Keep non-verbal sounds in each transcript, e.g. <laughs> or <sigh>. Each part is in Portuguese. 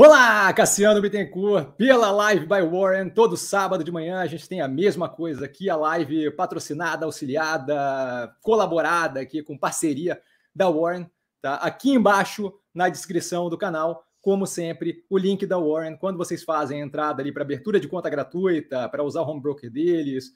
Olá, Cassiano Bittencourt, pela Live by Warren. Todo sábado de manhã a gente tem a mesma coisa aqui, a live patrocinada, auxiliada, colaborada aqui com parceria da Warren. Tá? Aqui embaixo na descrição do canal, como sempre, o link da Warren. Quando vocês fazem a entrada ali para abertura de conta gratuita, para usar o home broker deles,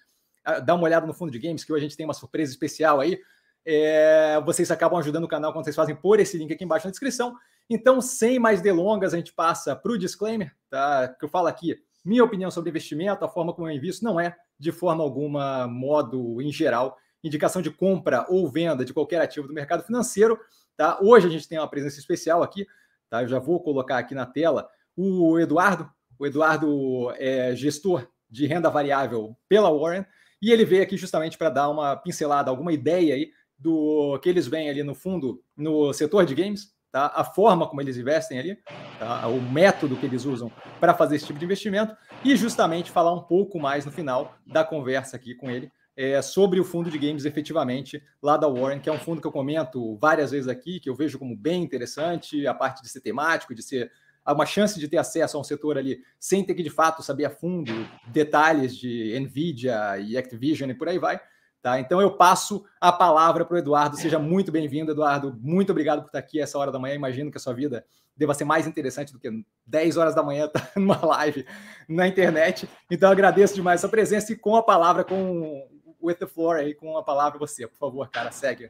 dá uma olhada no fundo de games, que hoje a gente tem uma surpresa especial aí. É, vocês acabam ajudando o canal quando vocês fazem por esse link aqui embaixo na descrição. Então, sem mais delongas, a gente passa para o disclaimer, tá? Que eu falo aqui, minha opinião sobre investimento, a forma como eu invisto, não é de forma alguma, modo em geral, indicação de compra ou venda de qualquer ativo do mercado financeiro. Tá? Hoje a gente tem uma presença especial aqui, tá? Eu já vou colocar aqui na tela o Eduardo. O Eduardo é gestor de renda variável pela Warren, e ele veio aqui justamente para dar uma pincelada, alguma ideia aí do que eles veem ali no fundo no setor de games, tá? a forma como eles investem ali, tá? o método que eles usam para fazer esse tipo de investimento e justamente falar um pouco mais no final da conversa aqui com ele é, sobre o fundo de games efetivamente lá da Warren, que é um fundo que eu comento várias vezes aqui, que eu vejo como bem interessante, a parte de ser temático, de ser uma chance de ter acesso a um setor ali sem ter que de fato saber a fundo detalhes de Nvidia e Activision e por aí vai. Tá? Então eu passo a palavra para o Eduardo. Seja muito bem-vindo, Eduardo. Muito obrigado por estar aqui essa hora da manhã. Imagino que a sua vida deva ser mais interessante do que 10 horas da manhã estar <laughs> numa live na internet. Então agradeço demais a sua presença e com a palavra, com With the Floor aí, com a palavra você. Por favor, cara, segue.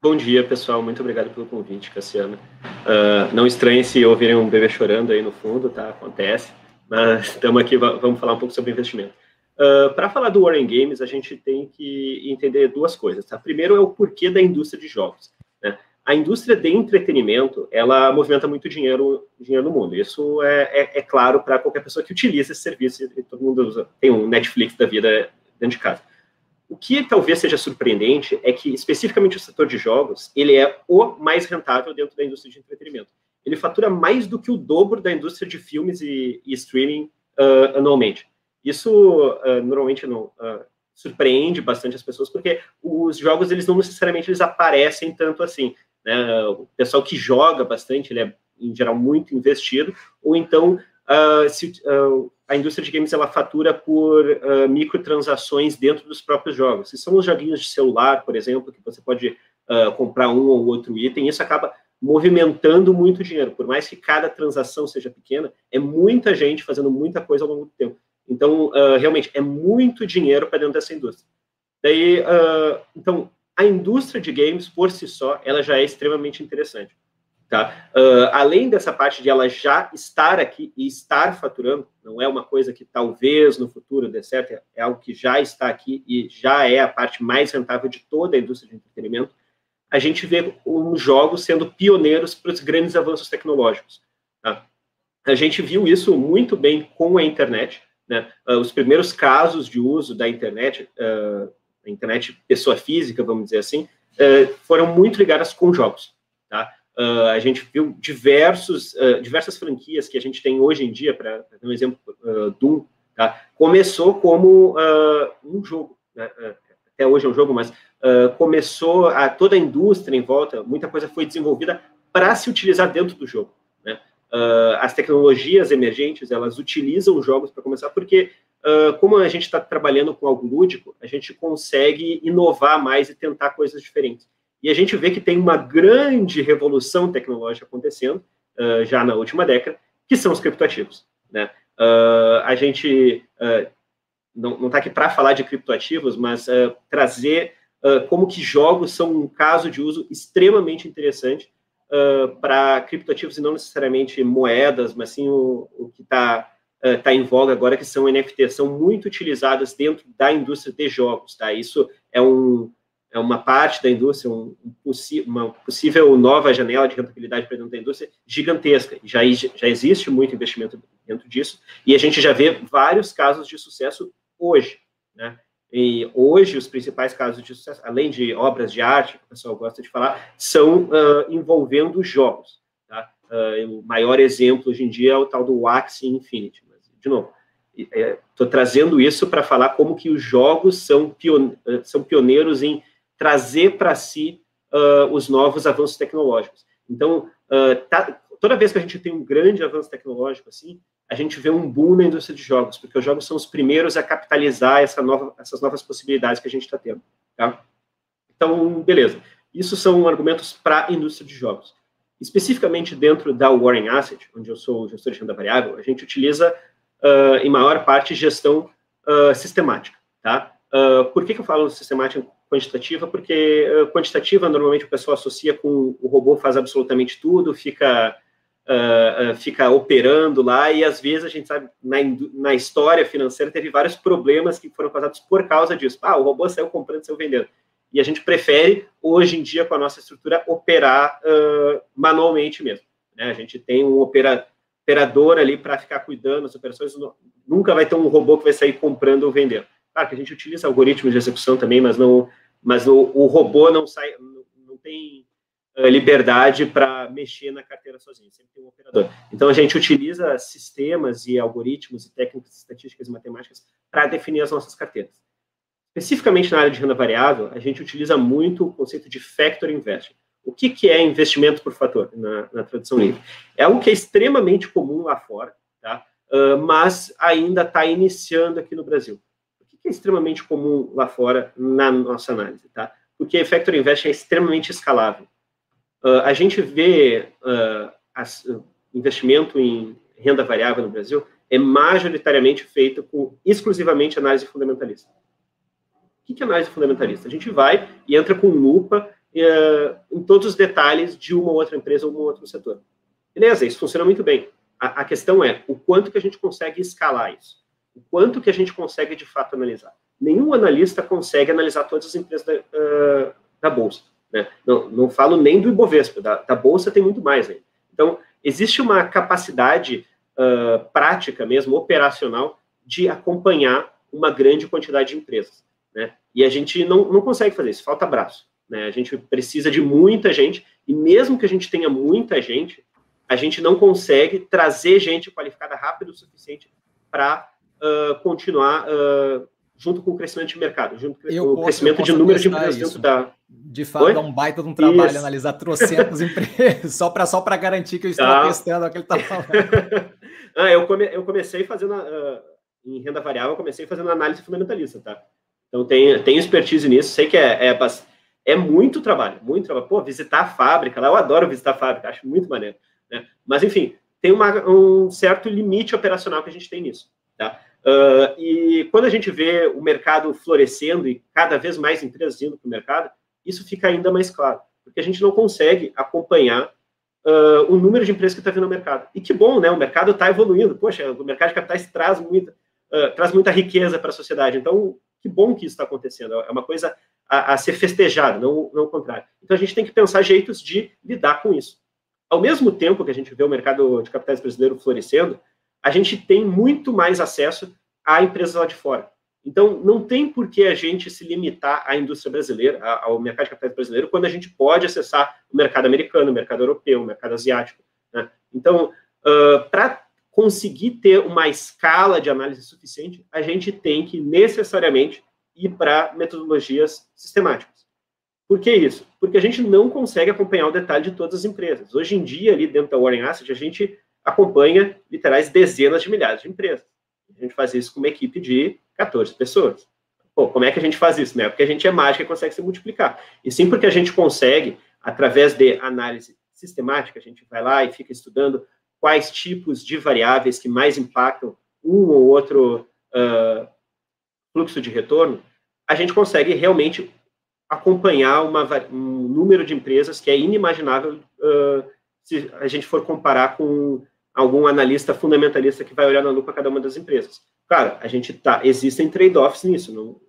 Bom dia, pessoal. Muito obrigado pelo convite, Cassiano. Uh, não estranhe se ouvirem um bebê chorando aí no fundo, tá? Acontece. Mas estamos aqui, vamos falar um pouco sobre investimento. Uh, Para falar do Warren Games, a gente tem que entender duas coisas. Tá? Primeiro é o porquê da indústria de jogos. Né? A indústria de entretenimento, ela movimenta muito dinheiro, dinheiro no mundo. Isso é, é, é claro para qualquer pessoa que utiliza esse serviço. Todo mundo usa, tem um Netflix da vida dentro de casa. O que talvez seja surpreendente é que, especificamente o setor de jogos, ele é o mais rentável dentro da indústria de entretenimento. Ele fatura mais do que o dobro da indústria de filmes e, e streaming uh, anualmente. Isso uh, normalmente não uh, surpreende bastante as pessoas, porque os jogos eles não necessariamente eles aparecem tanto assim. Né? O pessoal que joga bastante, ele é em geral muito investido, ou então uh, se, a indústria de games ela fatura por microtransações dentro dos próprios jogos. Se são os joguinhos de celular, por exemplo, que você pode comprar um ou outro item, isso acaba movimentando muito dinheiro. Por mais que cada transação seja pequena, é muita gente fazendo muita coisa ao longo do tempo. Então, uh, realmente, é muito dinheiro para dentro dessa indústria. Daí, uh, então, a indústria de games, por si só, ela já é extremamente interessante. Tá? Uh, além dessa parte de ela já estar aqui e estar faturando, não é uma coisa que talvez no futuro dê certo, é algo que já está aqui e já é a parte mais rentável de toda a indústria de entretenimento, a gente vê os jogos sendo pioneiros para os grandes avanços tecnológicos. Tá? A gente viu isso muito bem com a internet, né? Uh, os primeiros casos de uso da internet, uh, internet pessoa física, vamos dizer assim, uh, foram muito ligadas com jogos. Tá? a gente viu diversos, diversas franquias que a gente tem hoje em dia, para dar um exemplo, Doom, tá? começou como um jogo. Né? até hoje é um jogo, mas começou a toda a indústria em volta, muita coisa foi desenvolvida para se utilizar dentro do jogo. Uh, as tecnologias emergentes elas utilizam jogos para começar, porque uh, como a gente está trabalhando com algo lúdico, a gente consegue inovar mais e tentar coisas diferentes. E a gente vê que tem uma grande revolução tecnológica acontecendo uh, já na última década, que são os criptoativos. Né? a gente não está aqui para falar de criptoativos, mas trazer como que jogos são um caso de uso extremamente interessante uh, para criptoativos e não necessariamente moedas, mas sim o, o que está uh, tá em voga agora, que são NFTs, são muito utilizadas dentro da indústria de jogos, tá? Isso é, um, é uma parte da indústria, um, um uma possível nova janela de rentabilidade para dentro da indústria gigantesca. Já, já existe muito investimento dentro disso, e a gente já vê vários casos de sucesso hoje, né? E hoje, os principais casos de sucesso, além de obras de arte, que o pessoal gosta de falar, são uh, envolvendo jogos. Tá? Uh, o maior exemplo hoje em dia é o tal do Axie Infinity. Mas, de novo, estou é, trazendo isso para falar como que os jogos são, pion são pioneiros em trazer para si uh, os novos avanços tecnológicos. Então, tá, toda vez que a gente tem um grande avanço tecnológico assim, a gente vê um boom na indústria de jogos, porque os jogos são os primeiros a capitalizar essa nova, essas novas possibilidades que a gente está tendo. Tá? Então, beleza. Isso são argumentos para a indústria de jogos. Especificamente dentro da Warren Asset, onde eu sou gestor de renda variável, a gente utiliza, uh, em maior parte, gestão uh, sistemática. Tá? Uh, por que, que eu falo sistemática quantitativa? Porque quantitativa, normalmente, o pessoal associa com o robô faz absolutamente tudo, fica uh, uh, fica operando lá, e às vezes a gente sabe, na, na história financeira, teve vários problemas que foram causados por causa disso. Ah, o robô saiu comprando, saiu vendendo. E a gente prefere, hoje em dia, com a nossa estrutura, operar uh, manualmente mesmo. Né? A gente tem um opera, operador ali para ficar cuidando das operações, nunca vai ter um robô que vai sair comprando ou vendendo. Claro que a gente utiliza algoritmos de execução também, mas não, mas o, o robô não sai, não, não tem liberdade para mexer na carteira sozinho, sempre tem um operador. Então, a gente utiliza sistemas e algoritmos e técnicas estatísticas e matemáticas para definir as nossas carteiras. Especificamente na área de renda variável, a gente utiliza muito o conceito de factor investing. O que, que é investimento por fator na, na tradução livre? É algo que é extremamente comum lá fora, tá? Uh, mas ainda está iniciando aqui no Brasil. O que, que é extremamente comum lá fora na nossa análise? Tá? Porque factor investing é extremamente escalável. Uh, a gente vê uh, as, uh, investimento em renda variável no Brasil é majoritariamente feito com exclusivamente análise fundamentalista. O que é análise fundamentalista? A gente vai e entra com lupa em todos os detalhes de uma ou outra empresa ou um outro setor. Beleza, isso funciona muito bem. A, a, questão é o quanto que a gente consegue escalar isso. O quanto que a gente consegue, de fato, analisar. Nenhum analista consegue analisar todas as empresas da, da Bolsa. Né? Não, não falo nem do Ibovespa, da, da Bolsa tem muito mais ainda. Então, existe uma capacidade uh, prática mesmo, operacional, de acompanhar uma grande quantidade de empresas. Né? E a gente não, não consegue fazer isso, falta braço. Né? A gente precisa de muita gente, e mesmo que a gente tenha muita gente, a gente não consegue trazer gente qualificada rápido o suficiente para uh, continuar uh, junto com o crescimento de mercado, junto com eu o posso, crescimento de número de empresas dentro da. De fato, Oi? é um baita de um trabalho isso. analisar trocentos <laughs> empresas, só para só garantir que eu estou tá. testando o que ele está falando. <laughs> ah, eu, come, eu comecei fazendo, uh, em renda variável, eu comecei fazendo análise fundamentalista, tá? Então, tenho, tenho expertise nisso, sei que é, é, é muito trabalho, muito trabalho. Pô, visitar a fábrica lá, eu adoro visitar a fábrica, acho muito maneiro. Né? Mas, enfim, tem uma, um certo limite operacional que a gente tem nisso, tá? Uh, e quando a gente vê o mercado florescendo e cada vez mais empresas indo para o mercado, isso fica ainda mais claro, porque a gente não consegue acompanhar uh, o número de empresas que está vindo ao mercado. E que bom, né? O mercado está evoluindo. Poxa, o mercado de capitais traz muita, uh, traz muita riqueza para a sociedade. Então, que bom que isso está acontecendo. É uma coisa a, a ser festejada, não, não o contrário. Então, a gente tem que pensar jeitos de lidar com isso. Ao mesmo tempo que a gente vê o mercado de capitais brasileiro florescendo, a gente tem muito mais acesso a empresas lá de fora. Então, não tem por que a gente se limitar à indústria brasileira, ao mercado de capitais brasileiro, quando a gente pode acessar o mercado americano, o mercado europeu, o mercado asiático. Né? Então, uh, para conseguir ter uma escala de análise suficiente, a gente tem que necessariamente ir para metodologias sistemáticas. Por que isso? Porque a gente não consegue acompanhar o detalhe de todas as empresas. Hoje em dia, ali dentro da Warren Asset, a gente acompanha literais dezenas de milhares de empresas. A gente faz isso com uma equipe de 14 pessoas. Pô, como é que a gente faz isso? Né? Porque a gente é mágica e consegue se multiplicar. E sim porque a gente consegue, através de análise sistemática, a gente vai lá e fica estudando quais tipos de variáveis que mais impactam um ou outro uh, fluxo de retorno, a gente consegue realmente acompanhar uma, um número de empresas que é inimaginável uh, se a gente for comparar com algum analista fundamentalista que vai olhar na lupa cada uma das empresas. Claro, a gente tá, existem trade-offs nisso, não,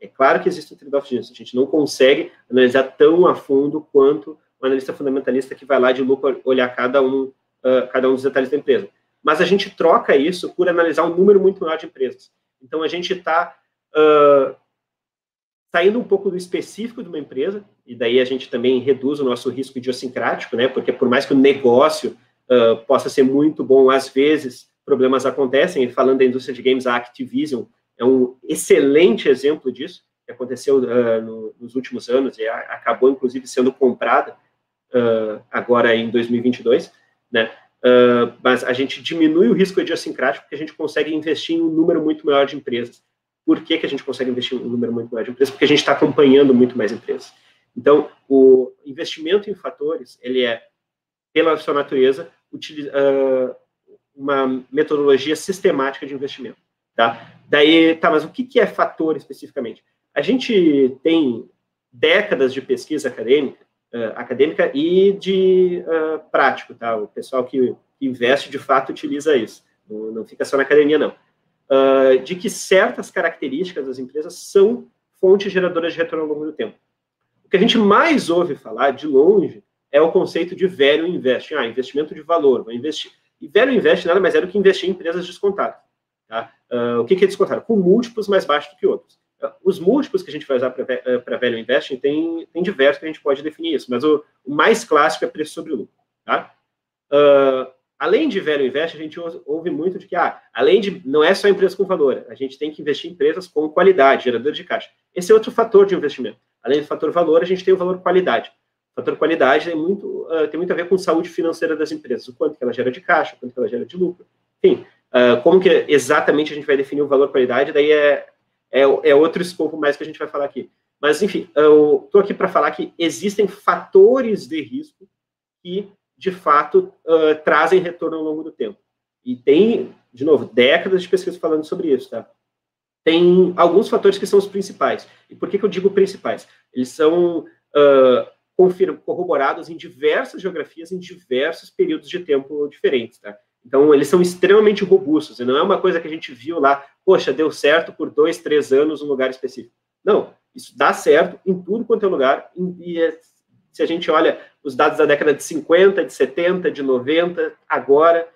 é claro que existem trade-offs nisso, a gente não consegue analisar tão a fundo quanto o analista fundamentalista que vai lá de lupa olhar cada um, uh, cada um dos detalhes da empresa. Mas a gente troca isso por analisar um número muito maior de empresas. Então, a gente está uh, saindo um pouco do específico de uma empresa, e daí a gente também reduz o nosso risco idiosincrático, né? Porque por mais que o negócio uh, possa ser muito bom, às vezes problemas acontecem. E falando da indústria de games, a Activision é um excelente exemplo disso, que aconteceu uh, no, nos últimos anos e a, acabou, inclusive, sendo comprada uh, agora em 2022. né? Uh, mas a gente diminui o risco idiosincrático porque a gente consegue investir em um número muito maior de empresas. Por que, que a gente consegue investir em um número muito maior de empresas? Porque a gente está acompanhando muito mais empresas. Então, o investimento em fatores, ele é, pela sua natureza, uma metodologia sistemática de investimento. Tá? Daí, tá, mas o que, é fator especificamente? A gente tem décadas de pesquisa acadêmica, uh, acadêmica e de uh, prático, tá? O pessoal que, investe de fato utiliza isso, não, não fica só na academia, não. Uh, de que certas características das empresas são fontes geradoras de retorno ao longo do tempo. O que a gente mais ouve falar, de longe, é o conceito de velho invest. Ah, investimento de valor, vou investir. E velho invest nada mais é do que investir em empresas descontadas. Tá? Uh, o que, que é descontado? Com múltiplos mais baixos do que outros. Uh, os múltiplos que a gente vai usar para uh, velho investing tem, tem diversos que a gente pode definir isso, mas o, o mais clássico é preço sobre lucro. Tá? além de velho invest, a gente ouve muito de que, ah, além de, não é só empresas com valor, a gente tem que investir em empresas com qualidade, geradores de caixa. Esse é outro fator de investimento. Além do fator valor, a gente tem o valor qualidade. Fator qualidade muito, tem muito a ver com saúde financeira das empresas, o quanto que ela gera de caixa, o quanto que ela gera de lucro. Enfim, Uh, como que exatamente a gente vai definir o valor qualidade, daí é, é, é outro escopo mais que a gente vai falar aqui. Mas, enfim, eu estou aqui para falar que existem fatores de risco que, de fato, uh, trazem retorno ao longo do tempo. E tem, de novo, décadas de pesquisa falando sobre isso, tá? Tem alguns fatores que são os principais. E por que, que eu digo principais? Eles são uh, corroborados em diversas geografias, em diversos períodos de tempo diferentes, tá? Então, eles são extremamente robustos, e não é uma coisa que a gente viu lá, poxa, deu certo por dois, três anos um lugar específico. Não, isso dá certo em tudo quanto é lugar, e é, se a gente olha os dados da década de 50, de 70, de 90, agora,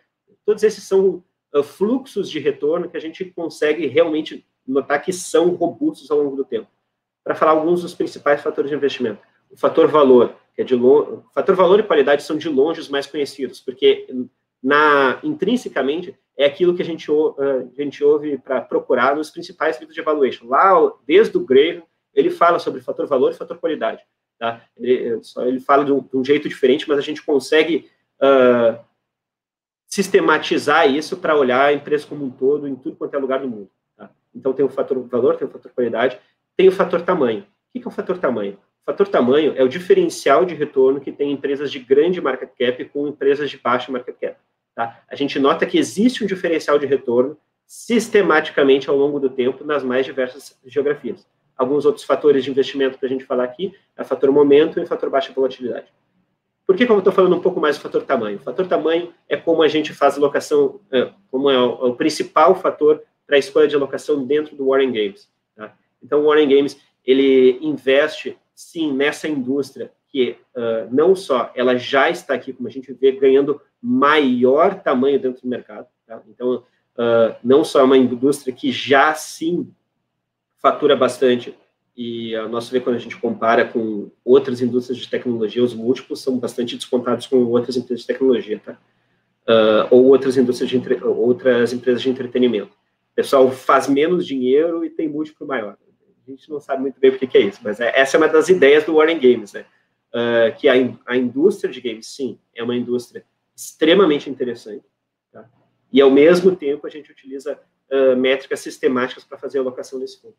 todos esses são uh, fluxos de retorno que a gente consegue realmente notar que são robustos ao longo do tempo. Para falar alguns dos principais fatores de investimento. O fator valor, que é de longe, fator valor e qualidade são de longe os mais conhecidos, porque na intrinsecamente é aquilo que a gente, a gente ouve para procurar nos principais livros de evaluation. Lá, desde o Grave, ele fala sobre fator valor e fator qualidade. Tá? Ele, ele fala de um, de um jeito diferente, mas a gente consegue uh, sistematizar isso para olhar a empresa como um todo, em tudo quanto é lugar do mundo. Tá? Então, tem o fator valor, tem o fator qualidade, tem o fator tamanho. O que é o fator tamanho? O fator tamanho é o diferencial de retorno que tem empresas de grande market cap com empresas de baixa market cap. Tá? A gente nota que existe um diferencial de retorno sistematicamente ao longo do tempo nas mais diversas geografias. Alguns outros fatores de investimento para a gente falar aqui é o fator momento e o fator baixa volatilidade. Por que, que eu estou falando um pouco mais do fator tamanho? O fator tamanho é como a gente faz alocação, é, como é o, é o principal fator para a escolha de alocação dentro do Warren Games. Tá? Então, o Warren Games ele investe sim nessa indústria que uh, não só ela já está aqui, como a gente vê, ganhando maior tamanho dentro do mercado. Tá? Então, uh, não só é uma indústria que já sim fatura bastante, e a nosso ver quando a gente compara com outras indústrias de tecnologia, os múltiplos são bastante descontados com outras empresas de tecnologia, tá? Uh, ou outras indústrias de entre... outras empresas de entretenimento. O pessoal faz menos dinheiro e tem múltiplo maior. A gente não sabe muito bem o que, que é isso, mas é, essa é uma das ideias do Warren Games, né? uh, que a, a indústria de games, sim, é uma indústria extremamente interessante, tá? e ao mesmo tempo a gente utiliza uh, métricas sistemáticas para fazer a alocação desse fundo.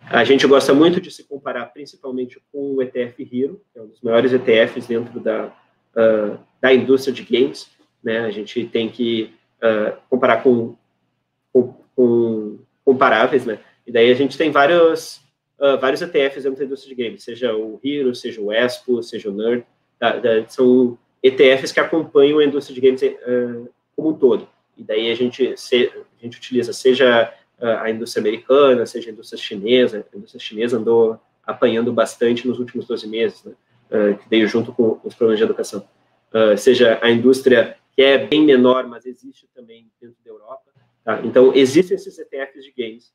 A gente gosta muito de se comparar principalmente com o ETF Hero, que é um dos maiores ETFs dentro da, uh, da indústria de games. Né? A gente tem que comparar com, com, com, comparáveis, né? E daí a gente tem vários, uh, vários ETFs dentro da indústria de games, seja o Hero, seja o Expo, seja o Nerd, tá, tá, são ETFs que acompanham a indústria de games uh, como um todo. E daí a gente, se, a gente utiliza seja uh, a indústria americana, seja a indústria chinesa, a indústria chinesa andou apanhando bastante nos últimos 12 meses, né, que veio junto com os problemas de educação. seja a indústria que é bem menor, mas existe também dentro da Europa. Tá? Então, existem esses ETFs de games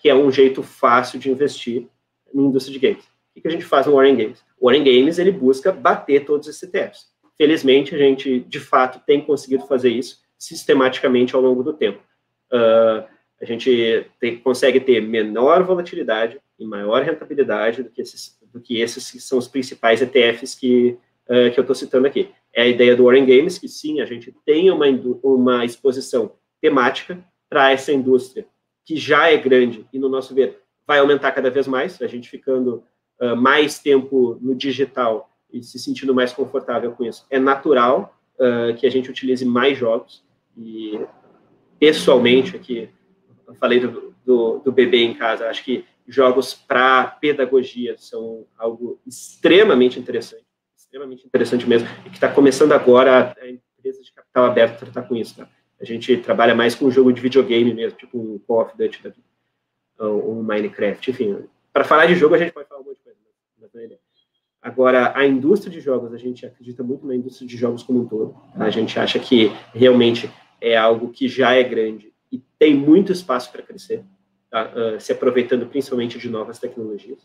que é um jeito fácil de investir na indústria de games. O que a gente faz no Warren Games? O Warren Games ele busca bater todos esses ETFs. Felizmente, a gente, de fato, tem conseguido fazer isso sistematicamente ao longo do tempo. Uh, a gente tem, consegue ter menor volatilidade e maior rentabilidade do que esses, do que esses que são os principais ETFs que, uh, que eu estou citando aqui. é a ideia do Warren Games, que sim, a gente tem uma, uma exposição temática para essa indústria, que já é grande e, no nosso ver, vai aumentar cada vez mais, a gente ficando uh, mais tempo no digital e se sentindo mais confortável com isso. É natural uh, que a gente utilize mais jogos e, pessoalmente, aqui, eu falei do, do, do bebê em casa, acho que jogos para pedagogia são algo extremamente interessante extremamente interessante mesmo, e que está começando agora a empresa de capital aberto tratar com isso. Tá? A gente trabalha mais com jogo de videogame mesmo, tipo um Call of Duty ou um Minecraft, enfim. Para falar de jogo, a gente pode falar um monte de coisa, mas não é ideia. Agora, a indústria de jogos, a gente acredita muito na indústria de jogos como um todo. Tá? A gente acha que realmente é algo que já é grande e tem muito espaço para crescer, tá? uh, se aproveitando principalmente de novas tecnologias.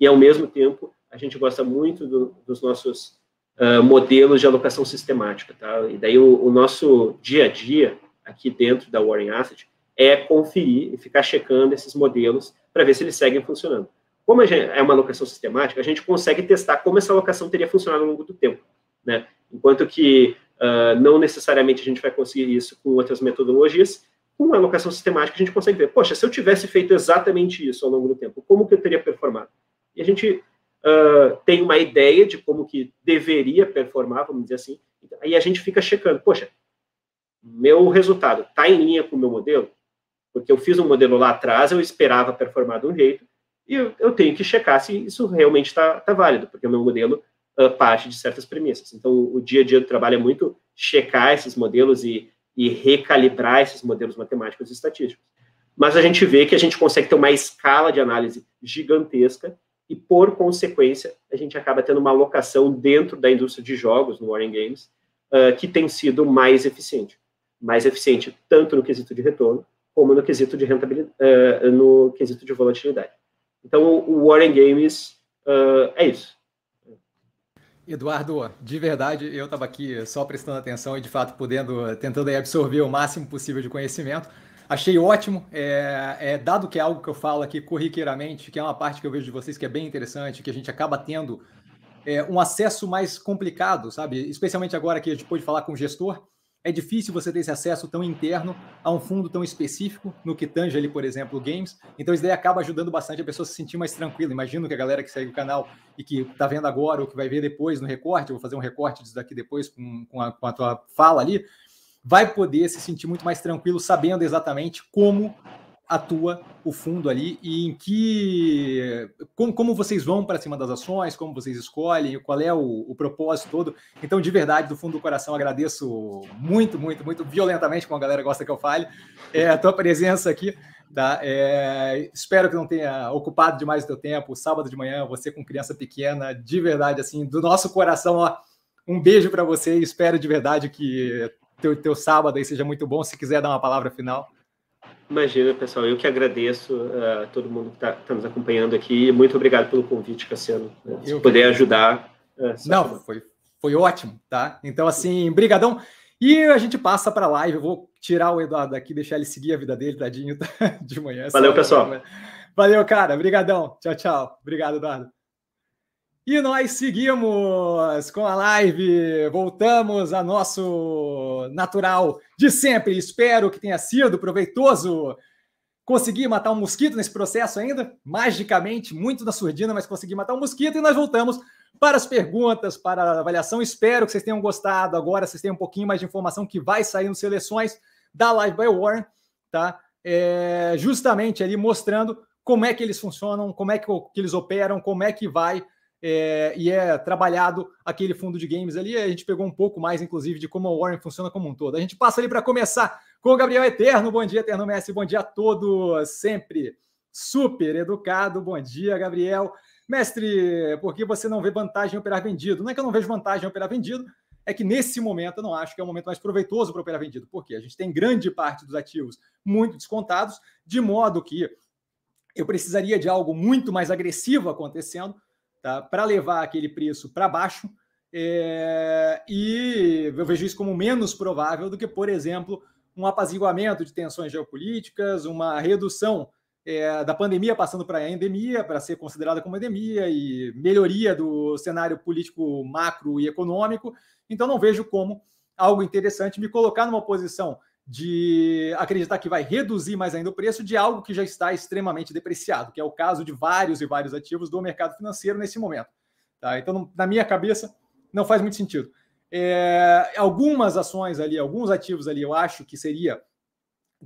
E, ao mesmo tempo, a gente gosta muito do, dos nossos uh, modelos de alocação sistemática, tá? E daí o, o, nosso dia a dia aqui dentro da Warren Asset é conferir e ficar checando esses modelos para ver se eles seguem funcionando. Como gente, é uma alocação sistemática, a gente consegue testar como essa alocação teria funcionado ao longo do tempo, né? Enquanto que uh, não necessariamente a gente vai conseguir isso com outras metodologias, com a alocação sistemática a gente consegue ver, poxa, se eu tivesse feito exatamente isso ao longo do tempo, como que eu teria performado? E a gente uh, tem uma ideia de como que deveria performar, vamos dizer assim, aí a gente fica checando, poxa, meu resultado está em linha com o meu modelo? Porque eu fiz um modelo lá atrás, eu esperava performar de um jeito, e eu, eu tenho que checar se isso realmente está tá válido, porque o meu modelo uh, parte de certas premissas. Então, o, o dia a dia do trabalho é muito checar esses modelos e, e recalibrar esses modelos matemáticos e estatísticos. Mas a gente vê que a gente consegue ter uma escala de análise gigantesca e, por consequência, a gente acaba tendo uma alocação dentro da indústria de jogos, no Warren Games, uh, que tem sido mais eficiente. Mais eficiente tanto no quesito de retorno, como no quesito de rentabilidade, uh, no quesito de volatilidade. Então, o Warren Games uh, é isso. Eduardo, de verdade, eu estava aqui só prestando atenção e, de fato, podendo, tentando absorver o máximo possível de conhecimento. Achei ótimo, é, é, dado que é algo que eu falo aqui corriqueiramente, que é uma parte que eu vejo de vocês que é bem interessante, que a gente acaba tendo é, um acesso mais complicado, sabe? Especialmente agora que a gente pode falar com o gestor, é difícil você ter esse acesso tão interno a um fundo tão específico, no que tange ali, por exemplo, games. Então, isso daí acaba ajudando bastante a pessoa se sentir mais tranquila. Imagino que a galera que segue o canal e que está vendo agora ou que vai ver depois no recorte, vou fazer um recorte disso daqui depois com, com, a, com a tua fala ali, vai poder se sentir muito mais tranquilo sabendo exatamente como atua o fundo ali e em que como, como vocês vão para cima das ações, como vocês escolhem, qual é o, o, propósito todo. Então, de verdade, do fundo do coração, agradeço muito, muito, muito violentamente, como a galera gosta que eu fale, é, a tua presença aqui. Tá? É, espero que não tenha ocupado demais o teu tempo. Sábado de manhã, você com criança pequena, de verdade, assim, do nosso coração, ó, um beijo para você espero de verdade que teu, teu sábado aí seja muito bom. Se quiser dar uma palavra final. Imagina, pessoal, eu que agradeço a uh, todo mundo que está tá nos acompanhando aqui. Muito obrigado pelo convite, Cassiano. Né? Se eu puder ajudar. Uh, Não, foi, foi ótimo, tá? Então, assim, brigadão. E a gente passa para a live. Eu vou tirar o Eduardo daqui, deixar ele seguir a vida dele, tadinho, <laughs> tá? de manhã. Valeu, pessoal. Valeu, cara. Obrigadão. Tchau, tchau. Obrigado, Eduardo. E nós seguimos com a live, voltamos a nosso natural de sempre. Espero que tenha sido proveitoso. Consegui matar um mosquito nesse processo ainda, magicamente, muito na surdina, mas consegui matar um mosquito e nós voltamos para as perguntas, para a avaliação. Espero que vocês tenham gostado. Agora vocês tenham um pouquinho mais de informação que vai sair nas seleções da Live by Warren, tá? É, justamente ali mostrando como é que eles funcionam, como é que, que eles operam, como é que vai é, e é trabalhado aquele fundo de games ali. A gente pegou um pouco mais, inclusive, de como a Warren funciona como um todo. A gente passa ali para começar com o Gabriel Eterno. Bom dia, Eterno Messi. Bom dia a todos. Sempre super educado. Bom dia, Gabriel. Mestre, por que você não vê vantagem em operar vendido? Não é que eu não vejo vantagem em operar vendido, é que nesse momento eu não acho que é o momento mais proveitoso para operar vendido. Por quê? A gente tem grande parte dos ativos muito descontados, de modo que eu precisaria de algo muito mais agressivo acontecendo tá? para levar aquele preço para baixo. É, e eu vejo isso como menos provável do que, por exemplo, um apaziguamento de tensões geopolíticas, uma redução é, da pandemia passando para a endemia, para ser considerada como endemia, e melhoria do cenário político macro e econômico. Então, não vejo como algo interessante me colocar numa posição de acreditar que vai reduzir mais ainda o preço de algo que já está extremamente depreciado, que é o caso de vários e vários ativos do mercado financeiro nesse momento. Tá? Então, na minha cabeça, não faz muito sentido. É, algumas ações ali, alguns ativos ali, eu acho que seria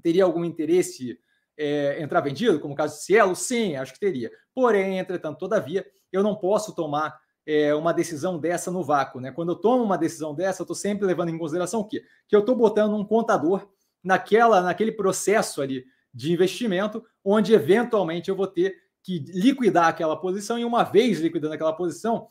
teria algum interesse é, entrar vendido, como o caso de Cielo? Sim, acho que teria. Porém, entretanto, todavia, eu não posso tomar é, uma decisão dessa no vácuo. Né? Quando eu tomo uma decisão dessa, eu estou sempre levando em consideração o quê? Que eu estou botando um contador naquela, naquele processo ali de investimento, onde eventualmente eu vou ter que liquidar aquela posição, e uma vez liquidando aquela posição,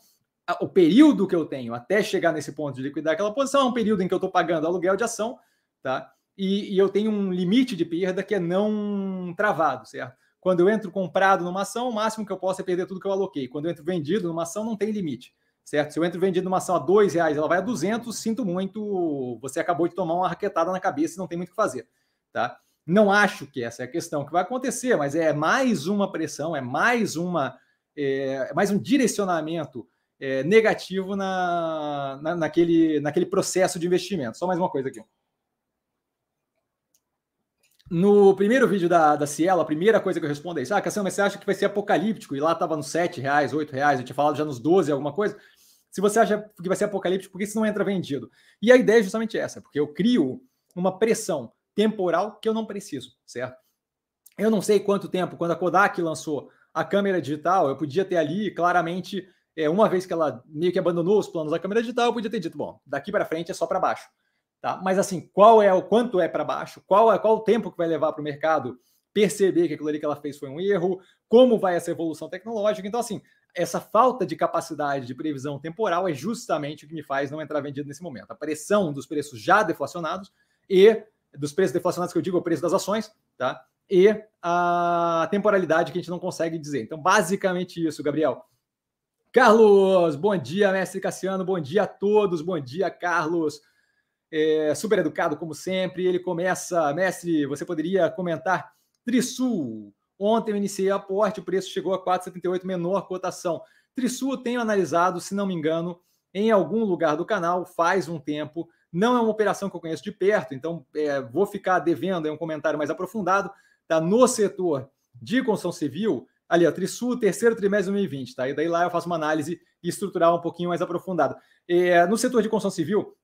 o período que eu tenho até chegar nesse ponto de liquidar aquela posição é um período em que eu estou pagando aluguel de ação, tá? e, e eu tenho um limite de perda que é não travado, certo? Quando eu entro comprado numa ação, o máximo que eu posso é perder tudo que eu aloquei. Quando eu entro vendido numa ação, não tem limite, certo? Se eu entro vendido numa ação a dois reais, ela vai a 200, sinto muito, você acabou de tomar uma raquetada na cabeça e não tem muito o que fazer, tá? Não acho que essa é a questão que vai acontecer, mas é mais uma pressão, é mais uma, é, mais um direcionamento é, negativo na, na, naquele, naquele processo de investimento. Só mais uma coisa aqui. No primeiro vídeo da, da Cielo, a primeira coisa que eu respondo é isso. Ah, Cassiano, mas você acha que vai ser apocalíptico? E lá estava nos 7 reais, 8 reais, eu tinha falado já nos 12, alguma coisa. Se você acha que vai ser apocalíptico, por que isso não entra vendido? E a ideia é justamente essa, porque eu crio uma pressão temporal que eu não preciso, certo? Eu não sei quanto tempo, quando a Kodak lançou a câmera digital, eu podia ter ali claramente, é, uma vez que ela meio que abandonou os planos da câmera digital, eu podia ter dito, bom, daqui para frente é só para baixo. Tá? Mas assim, qual é o quanto é para baixo? Qual é qual o tempo que vai levar para o mercado perceber que aquilo ali que ela fez foi um erro? Como vai essa evolução tecnológica? Então, assim, essa falta de capacidade de previsão temporal é justamente o que me faz não entrar vendido nesse momento. A pressão dos preços já deflacionados e dos preços deflacionados que eu digo, o preço das ações, tá? E a temporalidade que a gente não consegue dizer. Então, basicamente isso, Gabriel. Carlos, bom dia, mestre Cassiano, bom dia a todos, bom dia, Carlos é, super educado como sempre. Ele começa, mestre, você poderia comentar Trisul. Ontem eu iniciei a aporte, o preço chegou a 4,78, menor cotação. Trisul tenho analisado, se não me engano, em algum lugar do canal faz um tempo. Não é uma operação que eu conheço de perto, então é, vou ficar devendo é um comentário mais aprofundado. Tá no setor de construção civil, ali, ó, Trisul, terceiro trimestre de 2020, tá? E daí lá eu faço uma análise estrutural um pouquinho mais aprofundada. É, no setor de construção civil,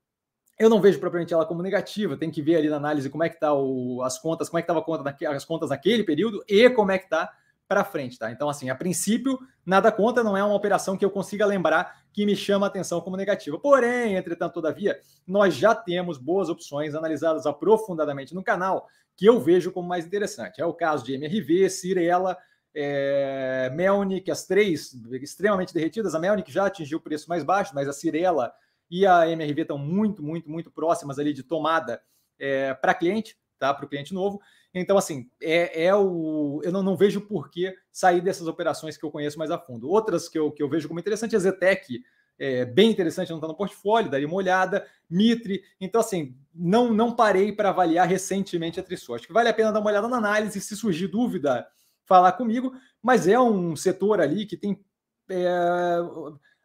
eu não vejo propriamente ela como negativa, tem que ver ali na análise como é que tá o, as contas, como é que estava conta as contas naquele período e como é que está para frente, tá? Então, assim, a princípio, nada conta, não é uma operação que eu consiga lembrar que me chama a atenção como negativa. Porém, entretanto, todavia, nós já temos boas opções analisadas aprofundadamente no canal que eu vejo como mais interessante. É o caso de MRV, Cirela, é, Melnick, as três extremamente derretidas. A Melnick já atingiu o preço mais baixo, mas a Cirela e a MRV estão muito, muito, muito próximas ali de tomada é, para cliente, tá? Para o cliente novo. Então, assim, é, é o. Eu não, não vejo por que sair dessas operações que eu conheço mais a fundo. Outras que eu, que eu vejo como interessante, a Zetec, é, bem interessante, não está no portfólio, daria uma olhada, Mitre. Então, assim, não, não parei para avaliar recentemente a Trisul. Acho que vale a pena dar uma olhada na análise, se surgir dúvida, falar comigo, mas é um setor ali que tem. É,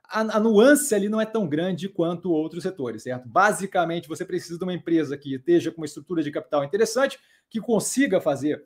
a, a, nuance ali não é tão grande quanto outros setores, certo? Basicamente, você precisa de uma empresa que esteja com uma estrutura de capital interessante, que consiga fazer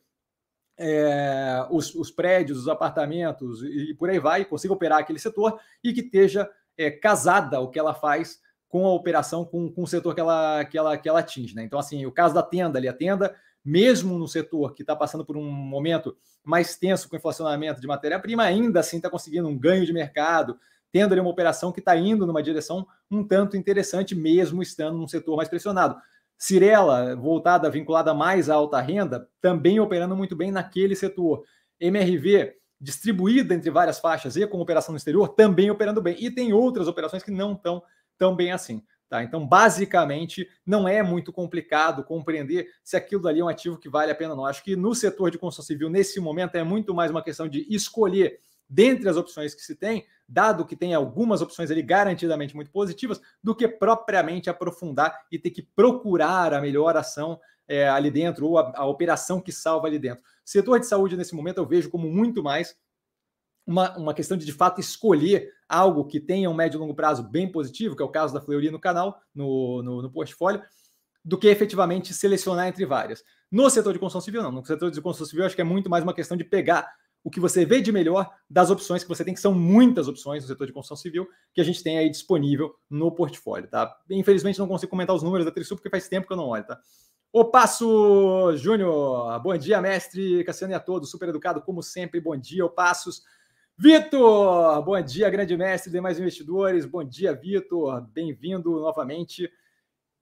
é, os, os, prédios, os apartamentos e por aí vai, consiga operar aquele setor e que esteja é, casada o que ela faz com a operação, com, com o setor que ela, que ela, que ela atinge. Né? Então, assim, o caso da tenda ali, a tenda, mesmo no setor que está passando por um momento mais tenso com inflacionamento de matéria-prima, ainda assim está conseguindo um ganho de mercado, tendo ali uma operação que está indo numa direção um tanto interessante, mesmo estando num setor mais pressionado. Cirela, voltada, vinculada mais à alta renda, também operando muito bem naquele setor. MRV, distribuída entre várias faixas e com operação no exterior, também operando bem. E tem outras operações que não estão tão bem assim. Tá? Então, basicamente, não é muito complicado compreender se aquilo ali é um ativo que vale a pena ou não. Acho que no setor de construção civil, nesse momento, é muito mais uma questão de escolher dentre as opções que se tem, dado que tem algumas opções ali garantidamente muito positivas, do que propriamente aprofundar e ter que procurar a melhor ação é, ali dentro, ou a, a operação que salva ali dentro. Setor de saúde, nesse momento, eu vejo como muito mais uma, uma questão de, de fato, escolher algo que tenha um médio e longo prazo bem positivo, que é o caso da Fleury no canal, no, no, no portfólio, do que efetivamente selecionar entre várias. No setor de construção civil, não. No setor de construção civil, acho que é muito mais uma questão de pegar o que você vê de melhor das opções que você tem, que são muitas opções no setor de construção civil, que a gente tem aí disponível no portfólio, tá? Infelizmente não consigo comentar os números da Trisul, porque faz tempo que eu não olho, tá? O Passo Júnior, bom dia, mestre Cassiano e a todos, super educado como sempre, bom dia, o Passos. Vitor, bom dia, grande mestre, demais investidores, bom dia, Vitor, bem-vindo novamente.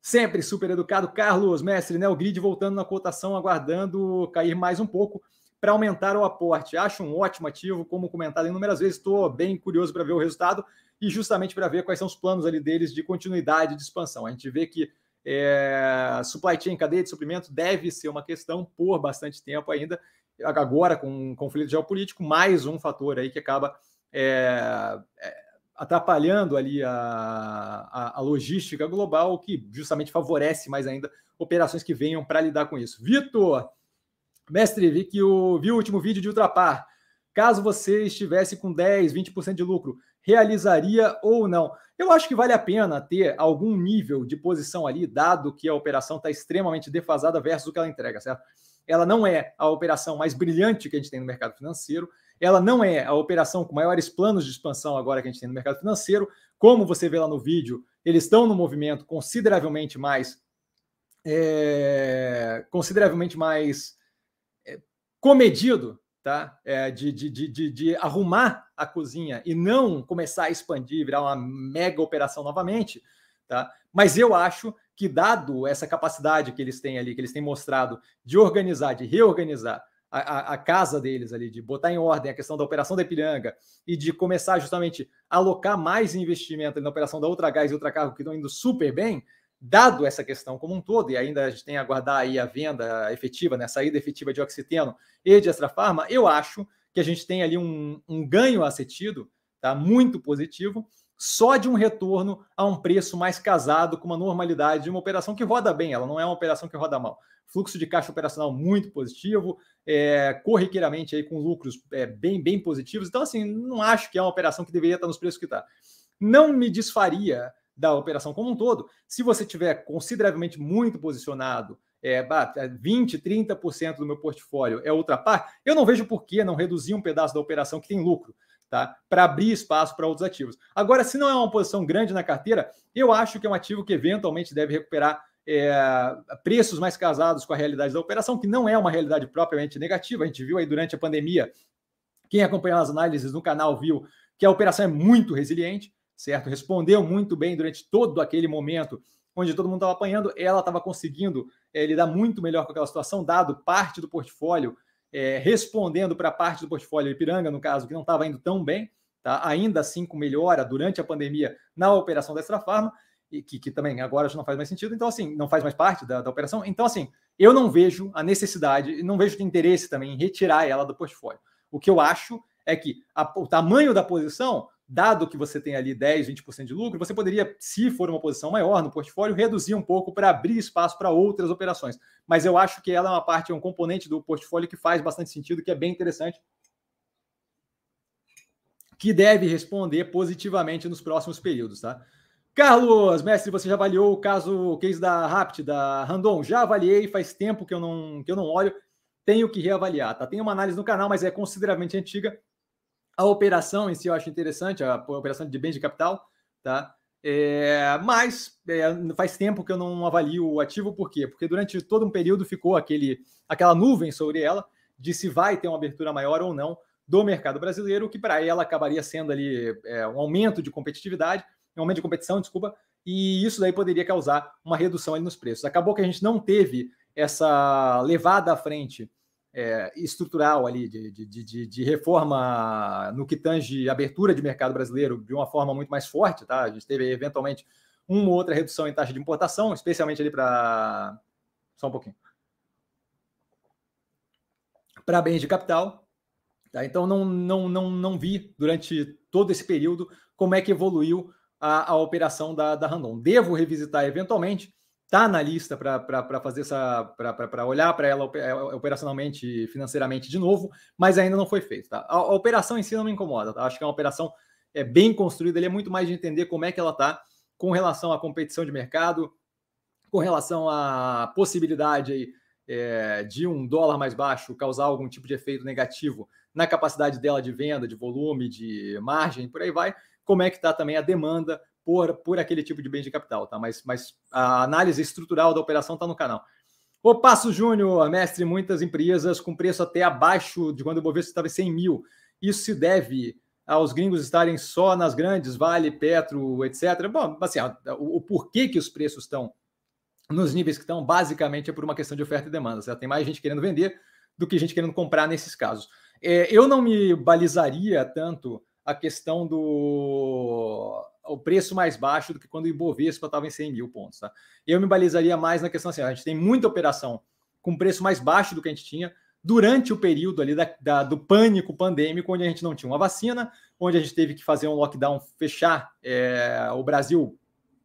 Sempre super educado. Carlos, mestre, né? O grid voltando na cotação, aguardando cair mais um pouco para aumentar o aporte. Acho um ótimo ativo, como comentado inúmeras vezes, estou bem curioso para ver o resultado e justamente para ver quais são os planos ali deles de continuidade de expansão. A gente vê que é, supply chain, cadeia de suprimento, deve ser uma questão por bastante tempo ainda. Agora, com um conflito geopolítico, mais um fator aí que acaba é, é, atrapalhando ali a, a, a, logística global, que justamente favorece mais ainda operações que venham para lidar com isso. Vitor, mestre, vi que o, vi o último vídeo de Ultrapar. Caso você estivesse com 10, 20% de lucro, realizaria ou não? Eu acho que vale a pena ter algum nível de posição ali, dado que a operação está extremamente defasada versus o que ela entrega, certo? Ela não é a operação mais brilhante que a gente tem no mercado financeiro, ela não é a operação com maiores planos de expansão agora que a gente tem no mercado financeiro. Como você vê lá no vídeo, eles estão no movimento consideravelmente mais é, consideravelmente mais comedido tá? É, de, de, de, de, arrumar a cozinha e não começar a expandir, virar uma mega operação novamente, tá? Mas eu acho que, dado essa capacidade que eles têm ali, que eles têm mostrado de organizar, de reorganizar a, a, a casa deles ali, de botar em ordem a questão da operação da Ipiranga e de começar justamente a alocar mais investimento na operação da Ultra Gás e Ultra Cargo, que estão indo super bem, dado essa questão como um todo, e ainda a gente tem a aguardar aí a venda efetiva, né, a saída efetiva de oxiteno e de Extra Farma, eu acho que a gente tem ali um, um ganho acetido, tá, muito positivo, só de um retorno a um preço mais casado com uma normalidade de uma operação que roda bem, ela não é uma operação que roda mal. Fluxo de caixa operacional muito positivo, é, corriqueiramente aí com lucros é, bem, bem positivos. Então, assim, não acho que é uma operação que deveria estar nos preços que está. Não me desfaria da operação como um todo. Se você tiver consideravelmente muito posicionado, é, 20, 30% do meu portfólio é ultrapar, eu não vejo por que não reduzir um pedaço da operação que tem lucro, tá? Para abrir espaço para outros ativos. Agora, se não é uma posição grande na carteira, eu acho que é um ativo que eventualmente deve recuperar é, preços mais casados com a realidade da operação, que não é uma realidade propriamente negativa. A gente viu aí durante a pandemia, quem acompanhou as análises no canal viu que a operação é muito resiliente certo? Respondeu muito bem durante todo aquele momento onde todo mundo estava apanhando, ela estava conseguindo é, lidar muito melhor com aquela situação, dado parte do portfólio, é, respondendo para parte do portfólio Ipiranga, no caso, que não estava indo tão bem, tá? ainda assim com melhora durante a pandemia na operação da Extra Farma, e que, que, também agora já não faz mais sentido, então assim, não faz mais parte da, da operação. Então, assim, eu não vejo a necessidade, não vejo interesse também em retirar ela do portfólio. O que eu acho é que a, o tamanho da posição dado que você tem ali 10, 20% de lucro, você poderia, se for uma posição maior no portfólio, reduzir um pouco para abrir espaço para outras operações. Mas eu acho que ela é uma parte, é um componente do portfólio que faz bastante sentido, que é bem interessante, que deve responder positivamente nos próximos períodos, tá? Carlos, mestre, você já avaliou o caso, o case da Rapt, da Randon? Já avaliei, faz tempo que eu não, que eu não olho, tenho que reavaliar, tá? Tem uma análise no canal, mas é consideravelmente antiga, a operação em si eu acho interessante, a operação de bens de capital, tá? É, mas é, faz tempo que eu não avalio o ativo, por quê? Porque durante todo um período ficou aquele, aquela nuvem sobre ela de se vai ter uma abertura maior ou não do mercado brasileiro, que para ela acabaria sendo ali é, um aumento de competitividade, um aumento de competição, desculpa, e isso daí poderia causar uma redução ali nos preços. Acabou que a gente não teve essa levada à frente é, estrutural ali, de, de, de, de, reforma no que tange abertura de mercado brasileiro de uma forma muito mais forte, tá? A gente teve eventualmente uma ou outra redução em taxa de importação, especialmente ali para. Só um pouquinho. Para bens de capital. Tá? Então, não, não, não, não vi durante todo esse período como é que evoluiu a, a operação da, da Randon. Devo revisitar eventualmente, está na lista para fazer essa para olhar para ela é, operacionalmente financeiramente de novo, mas ainda não foi feito. Tá? A, a operação em si não me incomoda. Tá? Acho que é uma operação é, bem construída, ele é muito mais de entender como é que ela está com relação à competição de mercado, com relação à possibilidade aí, é, de um dólar mais baixo causar algum tipo de efeito negativo na capacidade dela de venda, de volume, de margem, por aí vai, como é que está também a demanda por, por aquele tipo de bem de capital, tá? Mas, mas a análise estrutural da operação está no canal. O Passo Júnior, mestre, muitas empresas com preço até abaixo de quando o Bovespa estava em 100 mil. Isso se deve aos gringos estarem só nas grandes, Vale, Petro, etc. Bom, assim, o, o porquê que os preços estão nos níveis que estão, basicamente é por uma questão de oferta e demanda. Certo? Tem mais gente querendo vender do que gente querendo comprar nesses casos. É, eu não me balizaria tanto a questão do o preço mais baixo do que quando o Ibovespa estava em 100 mil pontos. Tá? Eu me balizaria mais na questão assim, a gente tem muita operação com preço mais baixo do que a gente tinha durante o período ali da, da, do pânico pandêmico, onde a gente não tinha uma vacina, onde a gente teve que fazer um lockdown, fechar é, o Brasil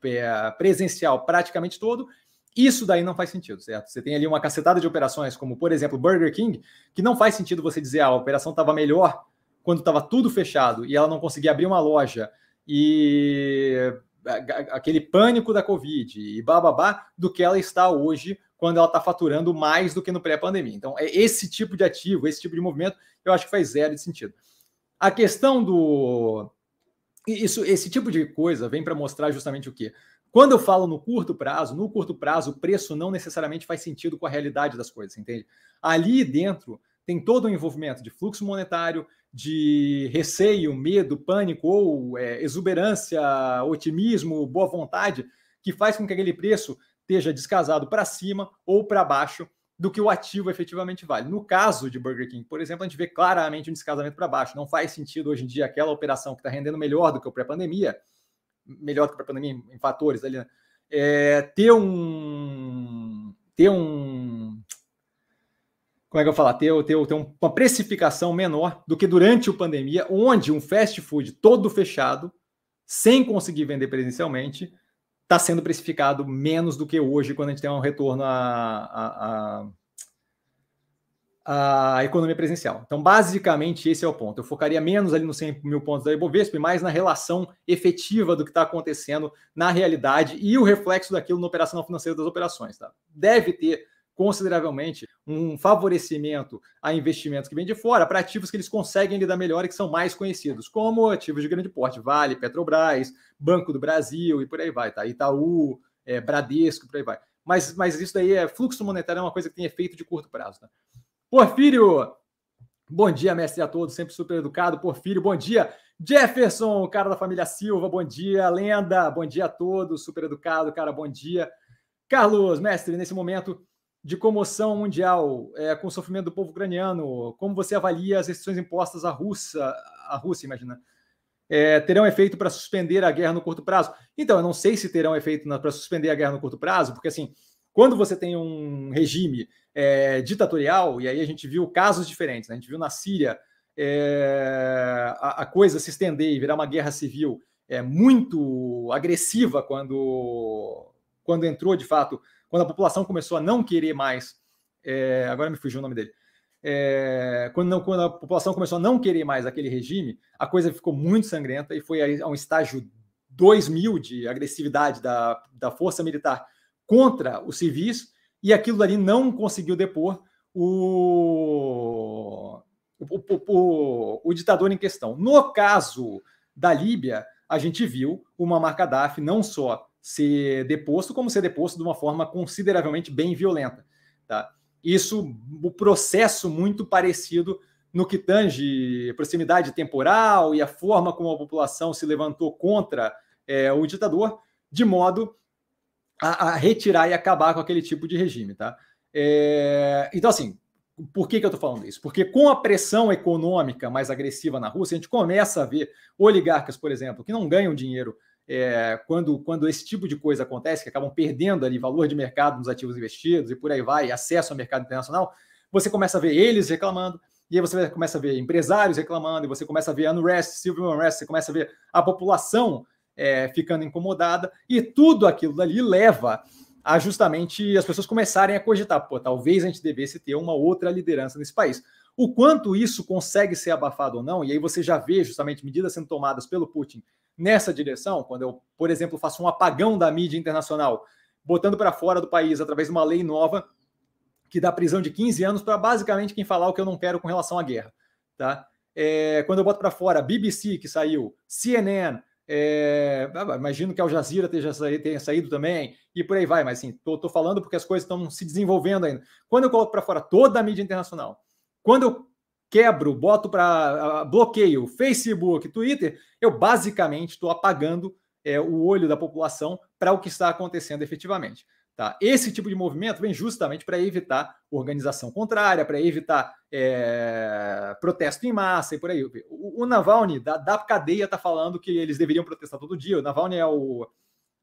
é, presencial praticamente todo, isso daí não faz sentido, certo? Você tem ali uma cacetada de operações, como por exemplo Burger King, que não faz sentido você dizer ah, a operação estava melhor quando estava tudo fechado e ela não conseguia abrir uma loja e aquele pânico da Covid e bababá do que ela está hoje quando ela está faturando mais do que no pré-pandemia. Então, é esse tipo de ativo, esse tipo de movimento, eu acho que faz zero de sentido. A questão do. Isso, esse tipo de coisa vem para mostrar justamente o quê? Quando eu falo no curto prazo, no curto prazo, o preço não necessariamente faz sentido com a realidade das coisas, entende? Ali dentro tem todo o envolvimento de fluxo monetário, de receio, medo, pânico ou é, exuberância, otimismo, boa vontade, que faz com que aquele preço esteja descasado para cima ou para baixo do que o ativo efetivamente vale. No caso de Burger King, por exemplo, a gente vê claramente um descasamento para baixo. Não faz sentido hoje em dia aquela operação que está rendendo melhor do que o pré-pandemia, melhor do que o pré-pandemia em fatores ali, né? é, ter um ter um como é que eu falo? Ter, ter, ter uma precificação menor do que durante o pandemia, onde um fast food todo fechado, sem conseguir vender presencialmente, está sendo precificado menos do que hoje, quando a gente tem um retorno à, à, à, economia presencial. Então, basicamente, esse é o ponto. Eu focaria menos ali nos 100 mil pontos da Ibovespa e mais na relação efetiva do que está acontecendo na realidade e o reflexo daquilo no operacional financeiro das operações. Tá? Deve ter consideravelmente um favorecimento a investimentos que vêm de fora para ativos que eles conseguem lidar melhor e que são mais conhecidos, como ativos de grande porte, Vale, Petrobras, Banco do Brasil e por aí vai, tá? Itaú, é, Bradesco, por aí vai. Mas, mas isso daí é fluxo monetário, é uma coisa que tem efeito de curto prazo. Tá? Porfírio, bom dia, mestre a todos, sempre super educado. Porfírio, bom dia. Jefferson, cara da família Silva, bom dia. Lenda, bom dia a todos, super educado, cara, bom dia. Carlos, mestre, nesse momento de comoção mundial é, com o sofrimento do povo ucraniano? Como você avalia as restrições impostas à Rússia, à Rússia, imagina? É, terão efeito para suspender a guerra no curto prazo? Então, eu não sei se terão efeito para suspender a guerra no curto prazo, porque assim, quando você tem um regime é, ditatorial, e aí a gente viu casos diferentes, né? a gente viu na Síria é, a, a, coisa se estender e virar uma guerra civil é, muito agressiva quando, quando entrou de fato quando a população começou a não querer mais, é, agora me fugiu o nome dele, é, quando, não, quando, a população começou a não querer mais aquele regime, a coisa ficou muito sangrenta e foi a, um estágio 2000 de agressividade da, da força militar contra os civis, e aquilo ali não conseguiu depor o, o, o, o, ditador em questão. No caso da Líbia, a gente viu o Muammar Gaddafi não só ser deposto, como ser deposto de uma forma consideravelmente bem violenta. Tá? Isso, o processo muito parecido no que tange proximidade temporal e a forma como a população se levantou contra é, o ditador, de modo a, a, retirar e acabar com aquele tipo de regime. Tá? É, então, assim, por que, que eu estou falando isso? Porque com a pressão econômica mais agressiva na Rússia, a gente começa a ver oligarcas, por exemplo, que não ganham dinheiro é, quando, quando esse tipo de coisa acontece, que acabam perdendo ali valor de mercado nos ativos investidos e por aí vai, acesso ao mercado internacional, você começa a ver eles reclamando, e aí você começa a ver empresários reclamando, e você começa a ver unrest, civil unrest, você começa a ver a população é, ficando incomodada, e tudo aquilo dali leva a justamente as pessoas começarem a cogitar, pô, talvez a gente devesse ter uma outra liderança nesse país. O quanto isso consegue ser abafado ou não, e aí você já vê justamente medidas sendo tomadas pelo Putin nessa direção, quando eu, por exemplo, faço um apagão da mídia internacional, botando para fora do país através de uma lei nova que dá prisão de 15 anos para basicamente quem falar o que eu não quero com relação à guerra, tá? É, quando eu boto para fora BBC que saiu, CNN, é, ah, imagino que Al Jazeera tenha saído, tenha saído também, e por aí vai, mas assim, tô, falando porque as coisas estão se desenvolvendo ainda. Quando eu coloco para fora toda a mídia internacional, quando eu quebro, boto para bloqueio Facebook, Twitter, eu basicamente estou apagando é, o olho da população para o que está acontecendo efetivamente. Tá? Esse tipo de movimento vem justamente para evitar organização contrária, para evitar é, protesto em massa e por aí. O, o Navalny, da, da cadeia, está falando que eles deveriam protestar todo dia. O Navalny é o.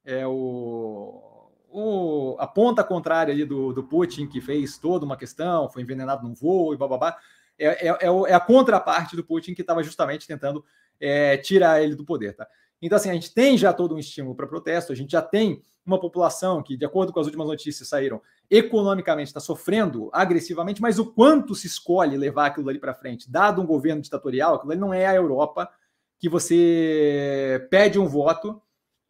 É o, o a ponta contrária ali do, do Putin, que fez toda uma questão, foi envenenado num voo e bababá. É, é, é, é a contraparte do Putin que estava justamente tentando é, tirar ele do poder. Tá? Então, assim, a gente tem já todo um estímulo para protesto, a gente já tem uma população que, de acordo com as últimas notícias saíram, economicamente está sofrendo agressivamente, mas o quanto se escolhe levar aquilo ali para frente, dado um governo ditatorial, aquilo ali não é a Europa, que você pede um voto,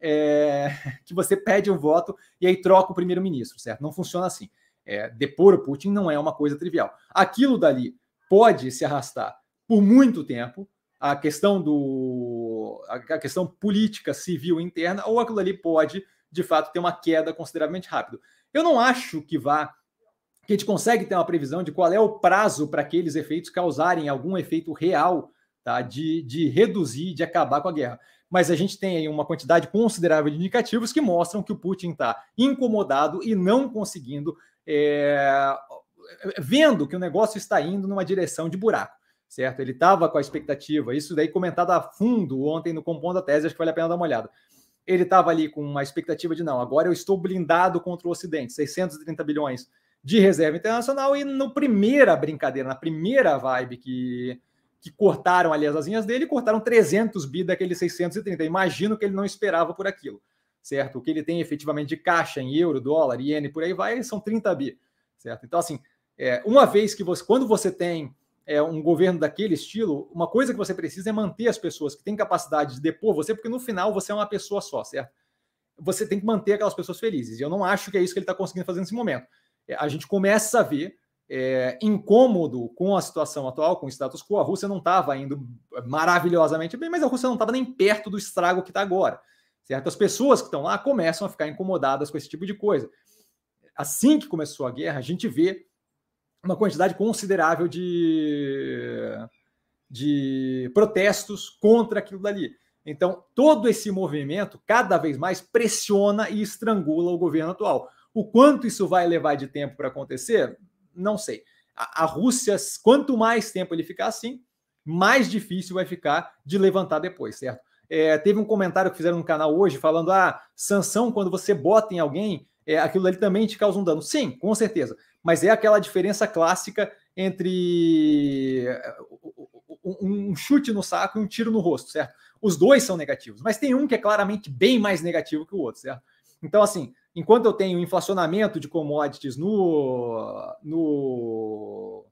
é, que você pede um voto e aí troca o primeiro-ministro, certo? Não funciona assim. É, depor o Putin não é uma coisa trivial. Aquilo dali pode se arrastar por muito tempo, a questão do a questão política civil interna, ou aquilo ali pode de fato ter uma queda consideravelmente rápido. Eu não acho que vá que a gente consegue ter uma previsão de qual é o prazo para aqueles efeitos causarem algum efeito real tá, de, de reduzir, de acabar com a guerra. Mas a gente tem aí uma quantidade considerável de indicativos que mostram que o Putin está incomodado e não conseguindo, é, vendo que o negócio está indo numa direção de buraco, certo? Ele estava com a expectativa, isso daí comentado a fundo ontem no Compondo a Tese, acho que vale a pena dar uma olhada ele estava ali com uma expectativa de não, agora eu estou blindado contra o Ocidente, 630 bilhões de reserva internacional, e no primeira brincadeira, na primeira vibe que, que cortaram ali as asinhas dele, cortaram 300 bi daqueles 630. Imagino que ele não esperava por aquilo, certo? O que ele tem efetivamente de caixa em euro, dólar, iene, por aí vai, são 30 bi, certo? Então, assim, é, uma vez que você, quando você tem é, um governo daquele estilo, uma coisa que você precisa é manter as pessoas que têm capacidade de depor você, porque no final você é uma pessoa só, certo? Você tem que manter aquelas pessoas felizes. E eu não acho que é isso que ele está conseguindo fazer nesse momento. É, a gente começa a ver é, incômodo com a situação atual, com o status quo. A Rússia não estava indo maravilhosamente bem, mas a Rússia não estava nem perto do estrago que está agora. Certo? As pessoas que estão lá começam a ficar incomodadas com esse tipo de coisa. Assim que começou a guerra, a gente vê uma quantidade considerável de, de protestos contra aquilo dali. Então, todo esse movimento cada vez mais pressiona e estrangula o governo atual. O quanto isso vai levar de tempo para acontecer, não sei. A, a, Rússia, quanto mais tempo ele ficar assim, mais difícil vai ficar de levantar depois, certo? É, teve um comentário que fizeram no canal hoje falando: ah, sanção, quando você bota em alguém, é, aquilo ali também te causa um dano. Sim, com certeza mas é aquela diferença clássica entre eh, um chute no saco e um tiro no rosto, certo? Os dois são negativos, mas tem um que é claramente bem mais negativo que o outro, certo? Então, assim, enquanto eu tenho inflacionamento de commodities no, no,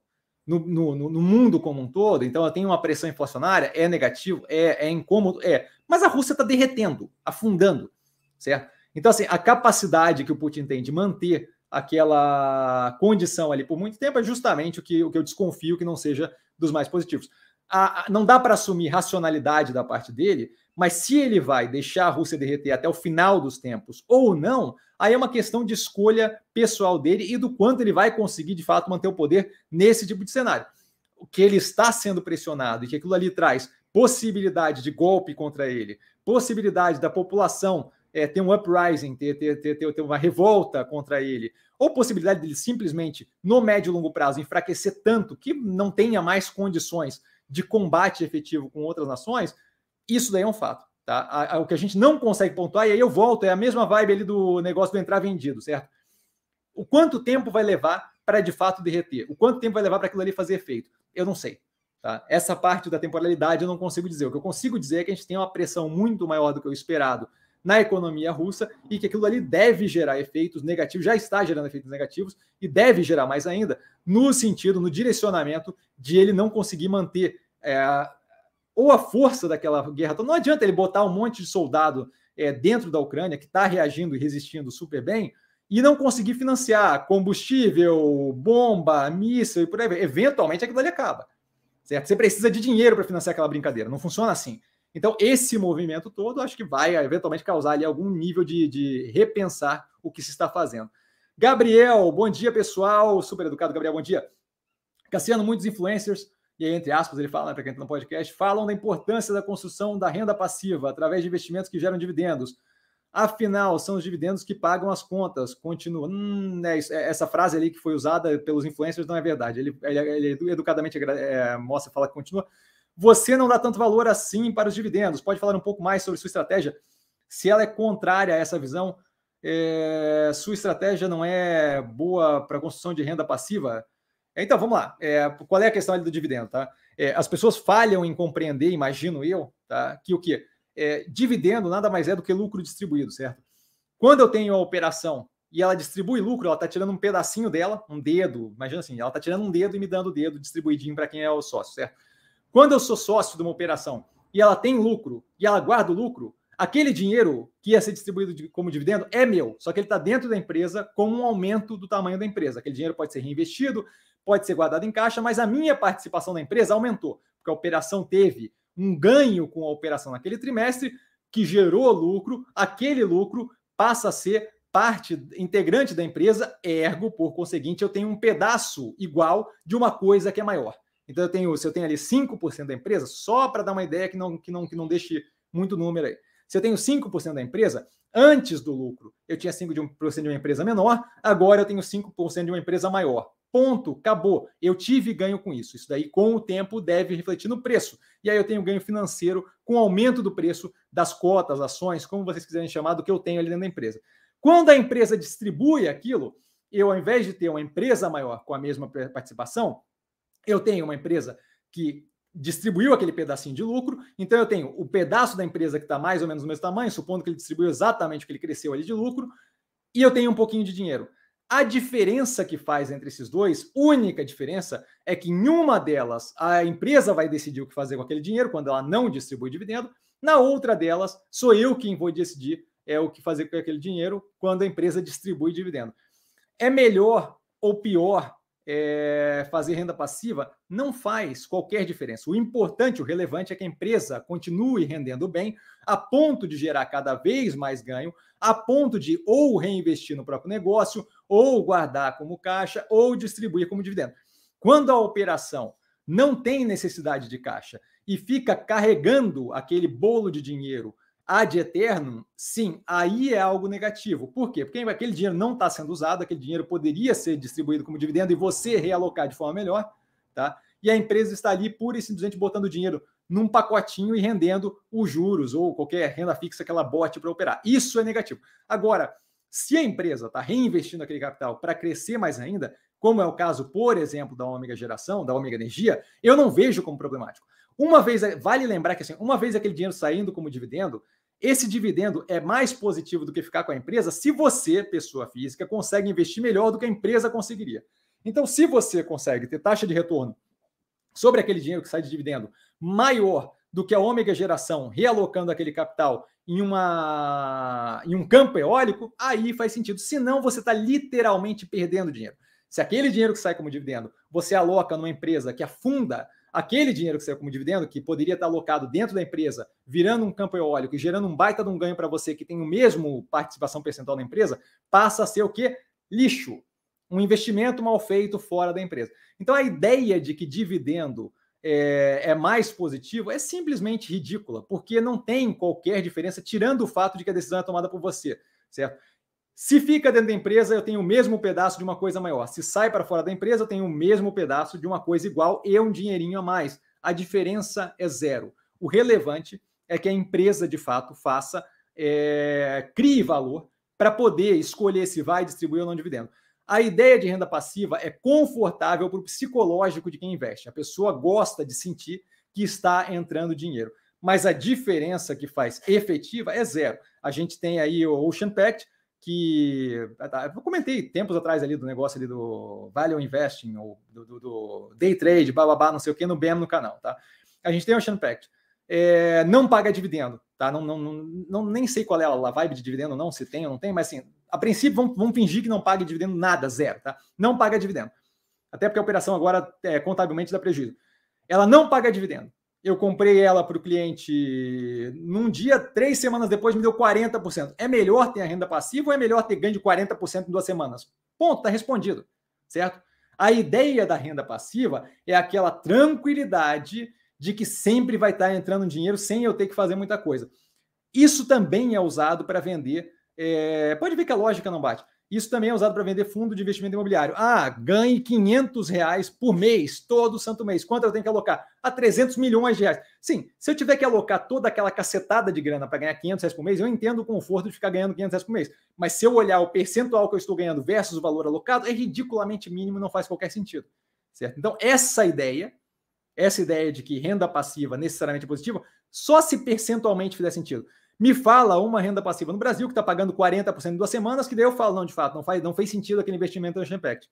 no, no, no mundo como um todo, então eu tenho uma pressão inflacionária, é negativo, é, é incômodo, é. Mas a Rússia está derretendo, afundando, certo? Então, assim, a capacidade que o Putin tem de manter aquela condição ali por muito tempo, é justamente o que, o que eu desconfio que não seja dos mais positivos. A, a, não dá para assumir racionalidade da parte dele, mas se ele vai deixar a Rússia derreter até o final dos tempos ou não, aí é uma questão de escolha pessoal dele e do quanto ele vai conseguir de fato manter o poder nesse tipo de cenário. O que ele está sendo pressionado e que aquilo ali traz possibilidade de golpe contra ele, possibilidade da população é, ter um uprising, ter, ter, ter, ter, uma revolta contra ele, ou possibilidade dele simplesmente, no médio e longo prazo, enfraquecer tanto que não tenha mais condições de combate efetivo com outras nações, isso daí é um fato. Tá? O que a gente não consegue pontuar, e aí eu volto, é a mesma vibe ali do negócio do entrar vendido, certo? O quanto tempo vai levar para de fato derreter? O quanto tempo vai levar para aquilo ali fazer efeito? Eu não sei. Tá? Essa parte da temporalidade eu não consigo dizer. O que eu consigo dizer é que a gente tem uma pressão muito maior do que o esperado na economia russa e que aquilo ali deve gerar efeitos negativos, já está gerando efeitos negativos e deve gerar mais ainda no sentido, no direcionamento de ele não conseguir manter é, ou a força daquela guerra. Então, não adianta ele botar um monte de soldado é, dentro da Ucrânia que está reagindo e resistindo super bem e não conseguir financiar combustível, bomba, míssil e por aí. Eventualmente aquilo ali acaba. Certo? Você precisa de dinheiro para financiar aquela brincadeira. Não funciona assim. Então, esse movimento todo, acho que vai eventualmente causar ali algum nível de, de repensar o que se está fazendo. Gabriel, bom dia, pessoal. Super educado, Gabriel, bom dia. Cassiano, muitos influencers, e aí, entre aspas, ele fala, né, para quem está no podcast, falam da importância da construção da renda passiva através de investimentos que geram dividendos. Afinal, são os dividendos que pagam as contas. Continua. Hum, é isso, é, essa frase ali que foi usada pelos influencers não é verdade. Ele, ele, ele educadamente é, mostra, fala que continua. Você não dá tanto valor assim para os dividendos. Pode falar um pouco mais sobre sua estratégia? Se ela é contrária a essa visão, é, sua estratégia não é boa para construção de renda passiva? Então, vamos lá. É, qual é a questão do dividendo? Tá? É, as pessoas falham em compreender, imagino eu, tá? que o quê? é, dividendo nada mais é do que lucro distribuído, certo? Quando eu tenho a operação e ela distribui lucro, ela está tirando um pedacinho dela, um dedo, imagina assim, ela está tirando um dedo e me dando o dedo distribuidinho para quem é o sócio, certo? Quando eu sou sócio de uma operação e ela tem lucro e ela guarda o lucro, aquele dinheiro que ia ser distribuído como dividendo é meu, só que ele está dentro da empresa com um aumento do tamanho da empresa. Aquele dinheiro pode ser reinvestido, pode ser guardado em caixa, mas a minha participação na empresa aumentou, porque a operação teve um ganho com a operação naquele trimestre que gerou lucro, aquele lucro passa a ser parte integrante da empresa, ergo, por conseguinte, eu tenho um pedaço igual de uma coisa que é maior. Então eu tenho, se eu tenho ali 5% da empresa, só para dar uma ideia que não, que não, que não deixe muito número aí. Se eu tenho 5% da empresa, antes do lucro, eu tinha 5% de, um, de uma empresa menor, agora eu tenho 5% de uma empresa maior. Ponto, acabou. Eu tive ganho com isso. Isso daí, com o tempo, deve refletir no preço. E aí eu tenho ganho financeiro com o aumento do preço das cotas, ações, como vocês quiserem chamar, do que eu tenho ali dentro da empresa. Quando a empresa distribui aquilo, eu, ao invés de ter uma empresa maior com a mesma participação, eu tenho uma empresa que distribuiu aquele pedacinho de lucro, então eu tenho o pedaço da empresa que está mais ou menos do mesmo tamanho, supondo que ele distribuiu exatamente o que ele cresceu ali de lucro, e eu tenho um pouquinho de dinheiro. A diferença que faz entre esses dois, única diferença, é que em uma delas a empresa vai decidir o que fazer com aquele dinheiro quando ela não distribui dividendo, na outra delas sou eu quem vou decidir é o que fazer com aquele dinheiro quando a empresa distribui dividendo. É melhor ou pior é, fazer renda passiva? Não faz qualquer diferença. O importante, o relevante é que a empresa continue rendendo bem, a ponto de gerar cada vez mais ganho, a ponto de ou reinvestir no próprio negócio, ou guardar como caixa, ou distribuir como dividendo. Quando a operação não tem necessidade de caixa e fica carregando aquele bolo de dinheiro ad eterno, sim, aí é algo negativo. Por quê? Porque aquele dinheiro não está sendo usado, aquele dinheiro poderia ser distribuído como dividendo e você realocar de forma melhor, tá? E a empresa está ali pura e simplesmente botando dinheiro num pacotinho e rendendo os juros ou qualquer renda fixa que ela bote para operar. Isso é negativo. Agora, se a empresa está reinvestindo aquele capital para crescer mais ainda, como é o caso, por exemplo, da Ômega Geração, da Ômega Energia, eu não vejo como problemático. Uma vez, vale lembrar que assim, uma vez aquele dinheiro saindo como dividendo, esse dividendo é mais positivo do que ficar com a empresa se você, pessoa física, consegue investir melhor do que a empresa conseguiria. Então, se você consegue ter taxa de retorno sobre aquele dinheiro que sai de dividendo maior do que a ômega geração realocando aquele capital em, uma, em um campo eólico, aí faz sentido. Senão, você está literalmente perdendo dinheiro. Se aquele dinheiro que sai como dividendo você aloca numa empresa que afunda aquele dinheiro que saiu como dividendo, que poderia estar alocado dentro da empresa, virando um campo eólico e gerando um baita de um ganho para você que tem o mesmo participação percentual na empresa, passa a ser o quê? Lixo um investimento mal feito fora da empresa. Então, a ideia de que dividendo é, é, mais positivo é simplesmente ridícula, porque não tem qualquer diferença, tirando o fato de que a decisão é tomada por você, certo? Se fica dentro da empresa, eu tenho o mesmo pedaço de uma coisa maior. Se sai para fora da empresa, eu tenho o mesmo pedaço de uma coisa igual e um dinheirinho a mais. A diferença é zero. O relevante é que a empresa, de fato, faça, é, crie valor para poder escolher se vai distribuir ou não dividendo. A ideia de renda passiva é confortável para o psicológico de quem investe. A pessoa gosta de sentir que está entrando dinheiro. Mas a diferença que faz efetiva é zero. A gente tem aí o Ocean Pact, que eu comentei tempos atrás ali do negócio ali do Value Investing, ou do, do, do Day Trade, bababá, não sei o que, no BEM no canal, tá? A gente tem o Ocean Pact. É, não paga dividendo, tá? Não, não, não, nem sei qual é a vibe de dividendo, não, se tem ou não tem, mas assim, a princípio vamos, vamos fingir que não paga dividendo nada, zero, tá? Não paga dividendo. Até porque a operação agora é, contabilmente dá prejuízo. Ela não paga dividendo. Eu comprei ela para o cliente num dia, três semanas depois me deu 40%. É melhor ter a renda passiva ou é melhor ter ganho de 40% em duas semanas? Ponto, está respondido, certo? A ideia da renda passiva é aquela tranquilidade de que sempre vai estar tá entrando dinheiro sem eu ter que fazer muita coisa. Isso também é usado para vender. É... Pode ver que a lógica não bate. Isso também é usado para vender fundo de investimento imobiliário. Ah, ganhe 500 reais por mês, todo santo mês. Quanto eu tenho que alocar? A ah, 300 milhões de reais. Sim, se eu tiver que alocar toda aquela cacetada de grana para ganhar 500 reais por mês, eu entendo o conforto de ficar ganhando 500 reais por mês. Mas se eu olhar o percentual que eu estou ganhando versus o valor alocado, é ridiculamente mínimo, não faz qualquer sentido. Certo? Então, essa ideia, essa ideia de que renda passiva necessariamente é positiva, só se percentualmente fizer sentido. Me fala uma renda passiva no Brasil que está pagando 40% em duas semanas, que daí eu falo, não, de fato, não faz, não fez sentido aquele investimento no Impact.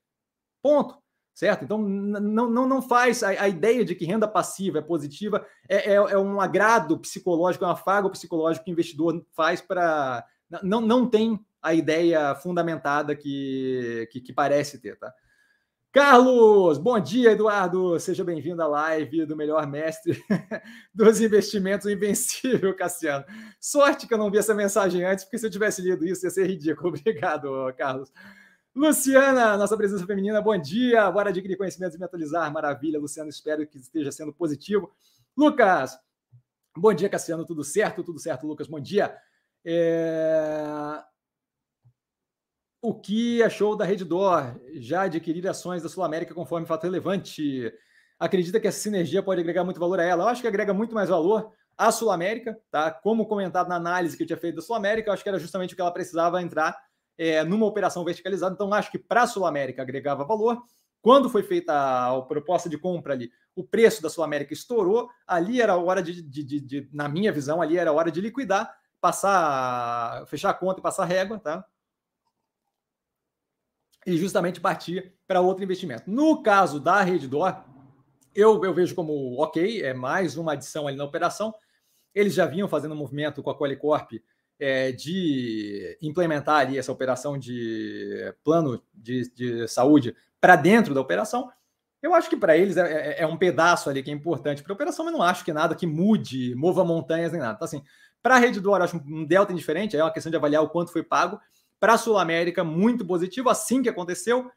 Ponto. Certo? Então, não, não, não faz a, a ideia de que renda passiva é positiva, é, é, é, um agrado psicológico, é um afago psicológico que o investidor faz para. Não, não tem a ideia fundamentada que, que, que parece ter, tá? Carlos, bom dia, Eduardo. Seja bem-vindo à live do melhor mestre <laughs> dos investimentos, <laughs> invencível Cassiano. Sorte que eu não vi essa mensagem antes, porque se eu tivesse lido isso ia ser ridículo. <laughs> Obrigado, Carlos. Luciana, nossa presença feminina, bom dia. Bora adquirir conhecimentos e me atualizar. Maravilha, Luciano. Espero que esteja sendo positivo. Lucas, bom dia, Cassiano. Tudo certo? Tudo certo, Lucas. Bom dia. É o que achou da Redditor já adquirir ações da Sul América conforme fato relevante? Acredita que essa sinergia pode agregar muito valor a ela? Eu acho que agrega muito mais valor à Sul América, tá? Como comentado na análise que eu tinha feito da Sul América, eu acho que era justamente o que ela precisava entrar é, numa operação verticalizada. Então, acho que para a Sul América agregava valor. Quando foi feita a proposta de compra ali, o preço da Sul América estourou. Ali era a hora de, de, de, de, na minha visão, ali era a hora de liquidar, passar, fechar a conta e passar régua, tá? E justamente partir para outro investimento. No caso da Redditor, eu, eu vejo como ok, é mais uma adição ali na operação. Eles já vinham fazendo um movimento com a Qualicorp é, de implementar ali essa operação de plano de, de saúde para dentro da operação. Eu acho que para eles é, é, é, um pedaço ali que é importante para a operação, mas não acho que nada que mude, mova montanhas nem nada. Então, assim, para a Redditor, eu acho um delta indiferente, é uma questão de avaliar o quanto foi pago para a Sul América, muito positivo. Assim que aconteceu,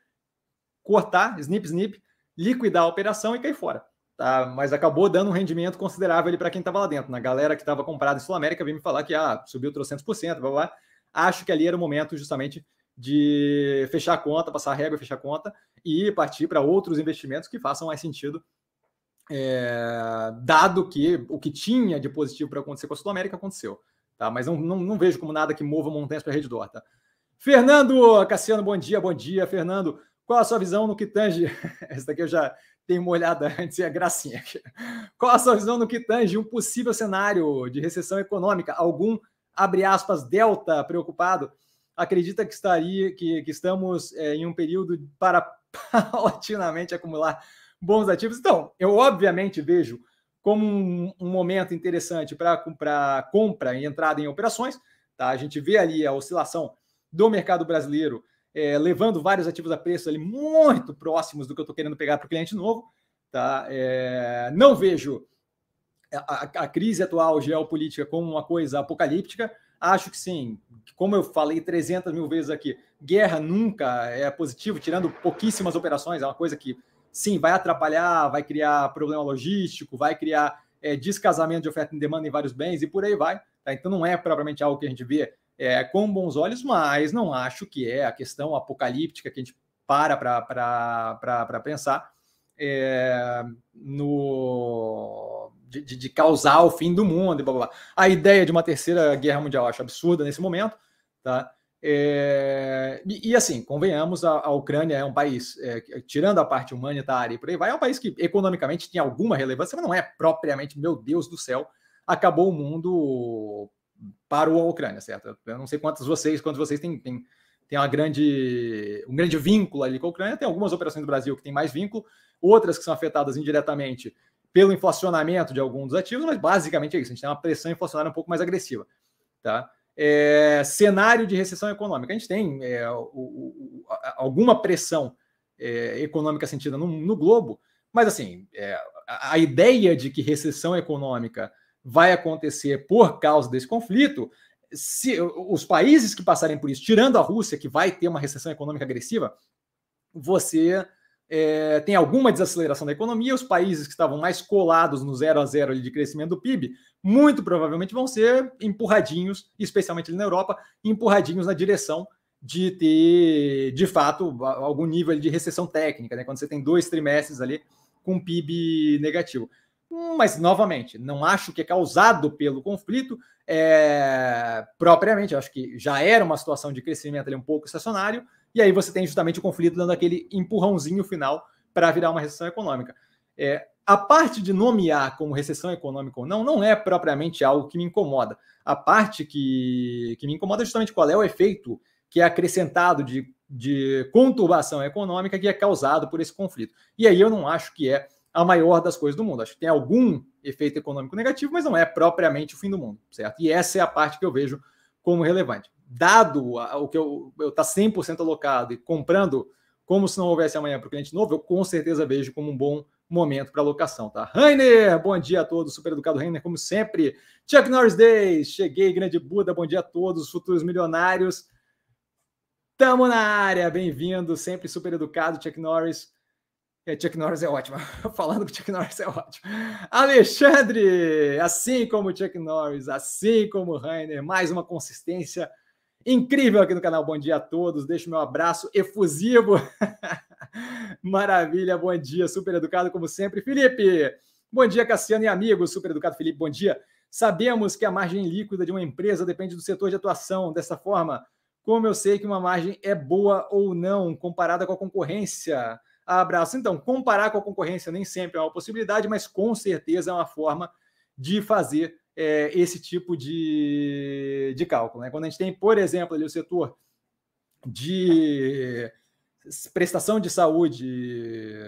cortar, snip, snip, liquidar a operação e cair fora. Tá? Mas acabou dando um rendimento considerável para quem estava lá dentro. Na galera que estava comprada em Sul América, veio me falar que ah, subiu 300%, blá, blá. Acho que ali era o momento justamente de fechar a conta, passar a régua, fechar a conta e partir para outros investimentos que façam mais sentido, é, dado que o que tinha de positivo para acontecer com a Sul América aconteceu. Tá? Mas não, não, não vejo como nada que mova montanhas para a rede Dor. Tá? Fernando Cassiano, bom dia, bom dia, Fernando. Qual a sua visão no que tange? <laughs> Essa daqui eu já tenho uma olhada antes, é gracinha aqui. Qual a sua visão no que tange um possível cenário de recessão econômica? Algum, abre aspas, delta preocupado? Acredita que estaria que, que estamos é, em um período para <laughs> paulatinamente acumular bons ativos? Então, eu obviamente vejo como um, um momento interessante para compra e entrada em operações. Tá? A gente vê ali a oscilação do mercado brasileiro, é, levando vários ativos a preço ali muito próximos do que eu estou querendo pegar para o cliente novo. Tá? É, não vejo a, a, crise atual geopolítica como uma coisa apocalíptica. Acho que sim, como eu falei 300 mil vezes aqui, guerra nunca é positivo, tirando pouquíssimas operações, é uma coisa que sim vai atrapalhar, vai criar problema logístico, vai criar é, descasamento de oferta e demanda em vários bens e por aí vai. Tá? Então não é propriamente algo que a gente vê é, com bons olhos, mas não acho que é a questão apocalíptica que a gente para para pensar é, no de, de, causar o fim do mundo e blá, blá, blá. A ideia de uma terceira guerra mundial acho absurda nesse momento, tá? É, e, e, assim, convenhamos, a, a, Ucrânia é um país, é, tirando a parte humanitária e por aí vai, é um país que economicamente tem alguma relevância, mas não é propriamente, meu Deus do céu, acabou o mundo parou a Ucrânia, certo? Eu não sei quantos vocês, quantos vocês têm, têm, têm uma grande, um grande vínculo ali com a Ucrânia. Tem algumas operações do Brasil que têm mais vínculo, outras que são afetadas indiretamente pelo inflacionamento de alguns ativos, mas basicamente é isso. A gente tem uma pressão inflacionária um pouco mais agressiva, tá? É, cenário de recessão econômica. A gente tem é, o, o, alguma pressão é, econômica sentida no, no, globo, mas assim, é, a, a ideia de que recessão econômica vai acontecer por causa desse conflito, se os países que passarem por isso, tirando a Rússia, que vai ter uma recessão econômica agressiva, você é, tem alguma desaceleração da economia, os países que estavam mais colados no zero a zero de crescimento do PIB, muito provavelmente vão ser empurradinhos, especialmente na Europa, empurradinhos na direção de ter, de fato, algum nível de recessão técnica, né? quando você tem dois trimestres ali com PIB negativo. Mas, novamente, não acho que é causado pelo conflito é, propriamente. acho que já era uma situação de crescimento ali um pouco estacionário, e aí você tem justamente o conflito dando aquele empurrãozinho final para virar uma recessão econômica. É, a parte de nomear como recessão econômica ou não, não é propriamente algo que me incomoda. A parte que, que me incomoda é justamente qual é o efeito que é acrescentado de, de conturbação econômica que é causado por esse conflito. E aí eu não acho que é a maior das coisas do mundo. Acho que tem algum efeito econômico negativo, mas não é propriamente o fim do mundo, certo? E essa é a parte que eu vejo como relevante. Dado o que eu estar tá 100% alocado e comprando como se não houvesse amanhã para o cliente novo, eu com certeza vejo como um bom momento para alocação, tá? Rainer, bom dia a todos, super educado Rainer, como sempre. Chuck Norris Days, cheguei, grande Buda, bom dia a todos, futuros milionários. Tamo na área, bem-vindo, sempre super educado, Chuck Norris. É, Chuck Norris é ótimo. <laughs> Falando que Chuck Norris é ótimo. Alexandre, assim como Chuck Norris, assim como Rainer, mais uma consistência incrível aqui no canal. Bom dia a todos. Deixo meu abraço efusivo. <laughs> Maravilha, bom dia, super educado como sempre. Felipe, bom dia, Cassiano e amigos. Super educado, Felipe, bom dia. Sabemos que a margem líquida de uma empresa depende do setor de atuação. Dessa forma, como eu sei que uma margem é boa ou não comparada com a concorrência? Abraço. Então, comparar com a concorrência nem sempre é uma possibilidade, mas com certeza é uma forma de fazer é, esse tipo de, de cálculo. Né? Quando a gente tem, por exemplo, ali o setor de prestação de saúde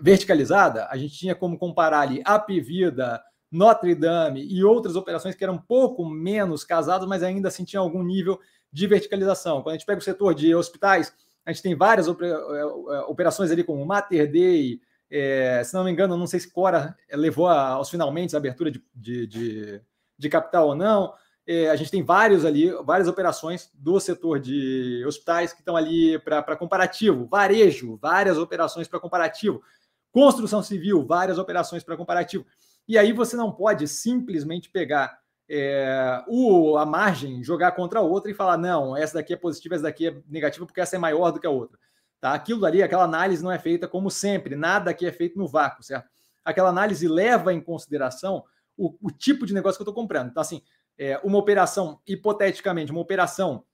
verticalizada, a gente tinha como comparar ali a Pivida, Notre Dame e outras operações que eram um pouco menos casadas, mas ainda assim tinham algum nível de verticalização. Quando a gente pega o setor de hospitais, a gente tem várias é, é, operações ali como Mater Dei, é, se não me engano, não sei se Cora levou aos finalmente a abertura de, de, de, de capital ou não. É, a gente tem vários ali, várias operações do setor de hospitais que estão ali para comparativo, varejo, várias operações para comparativo, construção civil, várias operações para comparativo. E aí você não pode simplesmente pegar é, o, a margem, jogar contra a outra e falar: não, essa daqui é positiva, essa daqui é negativa, porque essa é maior do que a outra. Tá? Aquilo ali, aquela análise não é feita como sempre, nada aqui é feito no vácuo, certo? Aquela análise leva em consideração o, o tipo de negócio que eu estou comprando. Então, assim, é, uma operação, hipoteticamente, uma operação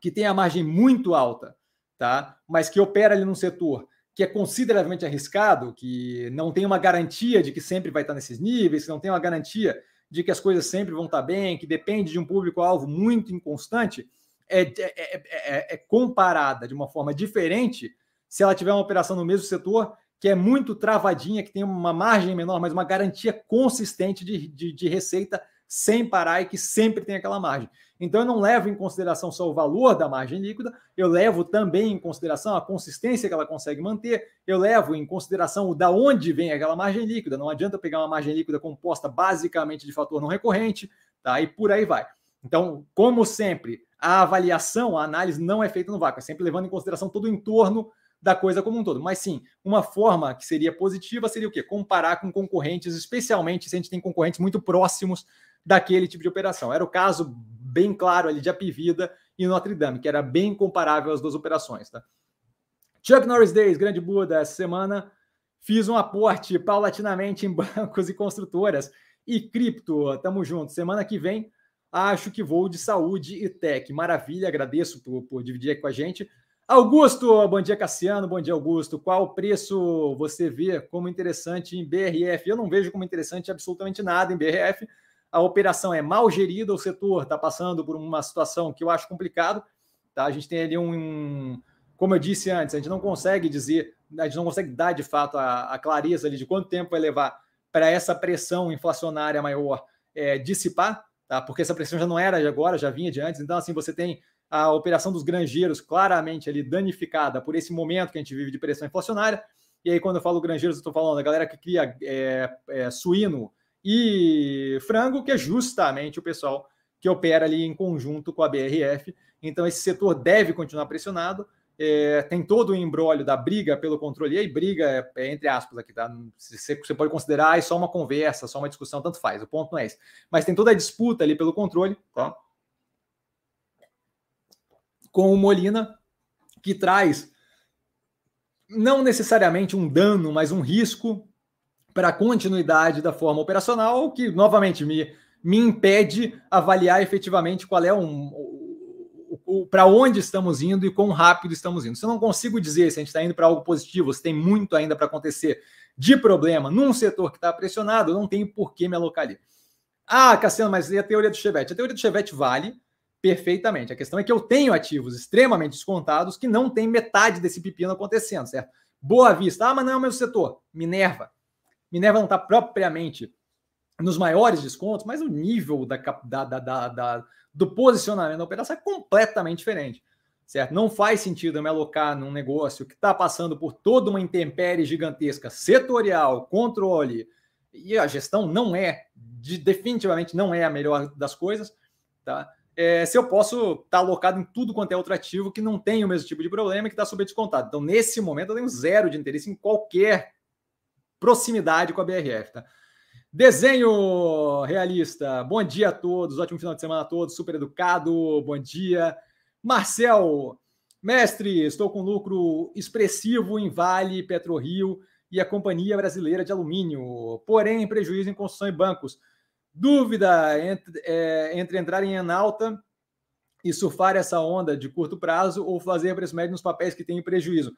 que tem a margem muito alta, tá? mas que opera ali num setor que é consideravelmente arriscado, que não tem uma garantia de que sempre vai estar nesses níveis, que não tem uma garantia de que as coisas sempre vão estar bem, que depende de um público-alvo muito inconstante, é, é, é, é, comparada de uma forma diferente se ela tiver uma operação no mesmo setor que é muito travadinha, que tem uma margem menor, mas uma garantia consistente de, de, de receita sem parar e que sempre tem aquela margem. Então, eu não levo em consideração só o valor da margem líquida, eu levo também em consideração a consistência que ela consegue manter, eu levo em consideração o da onde vem aquela margem líquida. Não adianta pegar uma margem líquida composta basicamente de fator não recorrente, tá? E por aí vai. Então, como sempre, a avaliação, a análise não é feita no vácuo, é sempre levando em consideração todo o entorno da coisa como um todo. Mas sim, uma forma que seria positiva seria o quê? Comparar com concorrentes, especialmente se a gente tem concorrentes muito próximos daquele tipo de operação. Era o caso bem claro ali de Apivida e Notre Dame, que era bem comparável às duas operações. Tá? Chuck Norris Days, grande Buda, essa semana fiz um aporte paulatinamente em <laughs> bancos e construtoras e cripto. Tamo junto. Semana que vem, acho que vou de saúde e tech. Maravilha, agradeço por, por dividir com a gente. Augusto, bom dia, Cassiano, bom dia, Augusto. Qual preço você vê como interessante em BRF? Eu não vejo como interessante absolutamente nada em BRF a operação é mal gerida, o setor está passando por uma situação que eu acho complicado. Tá? A gente tem ali um, como eu disse antes, a gente não consegue dizer, a gente não consegue dar de fato a, a clareza ali de quanto tempo vai levar para essa pressão inflacionária maior é, dissipar, tá? porque essa pressão já não era de agora, já vinha de antes. Então, assim, você tem a operação dos granjeiros claramente ali danificada por esse momento que a gente vive de pressão inflacionária. E aí, quando eu falo granjeiros, eu estou falando da galera que cria é, é, suíno e frango, que é justamente o pessoal que opera ali em conjunto com a BRF. Então, esse setor deve continuar pressionado. É, tem todo o embrólio da briga pelo controle, e aí briga é, é entre aspas aqui, tá? Você, você pode considerar é só uma conversa, só uma discussão, tanto faz, o ponto não é esse. Mas tem toda a disputa ali pelo controle, tá? Com o Molina, que traz não necessariamente um dano, mas um risco para a continuidade da forma operacional, que novamente me, me impede avaliar efetivamente qual é um, para onde estamos indo e quão rápido estamos indo. Se eu não consigo dizer se a gente está indo para algo positivo, se tem muito ainda para acontecer de problema num setor que está pressionado, eu não tenho por que me alocar ali. Ah, Cassiano, mas e a teoria do Chevette? A teoria do Chevette vale perfeitamente. A questão é que eu tenho ativos extremamente descontados que não tem metade desse pepino acontecendo, certo? Boa Vista, ah, mas não é o mesmo setor. Minerva, Minerva não está propriamente nos maiores descontos, mas o nível da, da, da, da, do posicionamento da operação é completamente diferente. Certo? Não faz sentido eu me alocar num negócio que está passando por toda uma intempérie gigantesca, setorial, controle, e a gestão não é, de, definitivamente não é a melhor das coisas, tá? É, se eu posso estar tá alocado em tudo quanto é outro ativo que não tem o mesmo tipo de problema e que está sob descontado. Então, nesse momento, eu tenho zero de interesse em qualquer proximidade com a BRF. Tá? Desenho realista. Bom dia a todos, ótimo final de semana a todos, super educado. Bom dia. Marcel, mestre, estou com lucro expressivo em Vale, PetroRio e a Companhia Brasileira de Alumínio, porém prejuízo em construção e bancos. Dúvida entre, é, entre entrar em alta e surfar essa onda de curto prazo ou fazer preço médio nos papéis que têm prejuízo.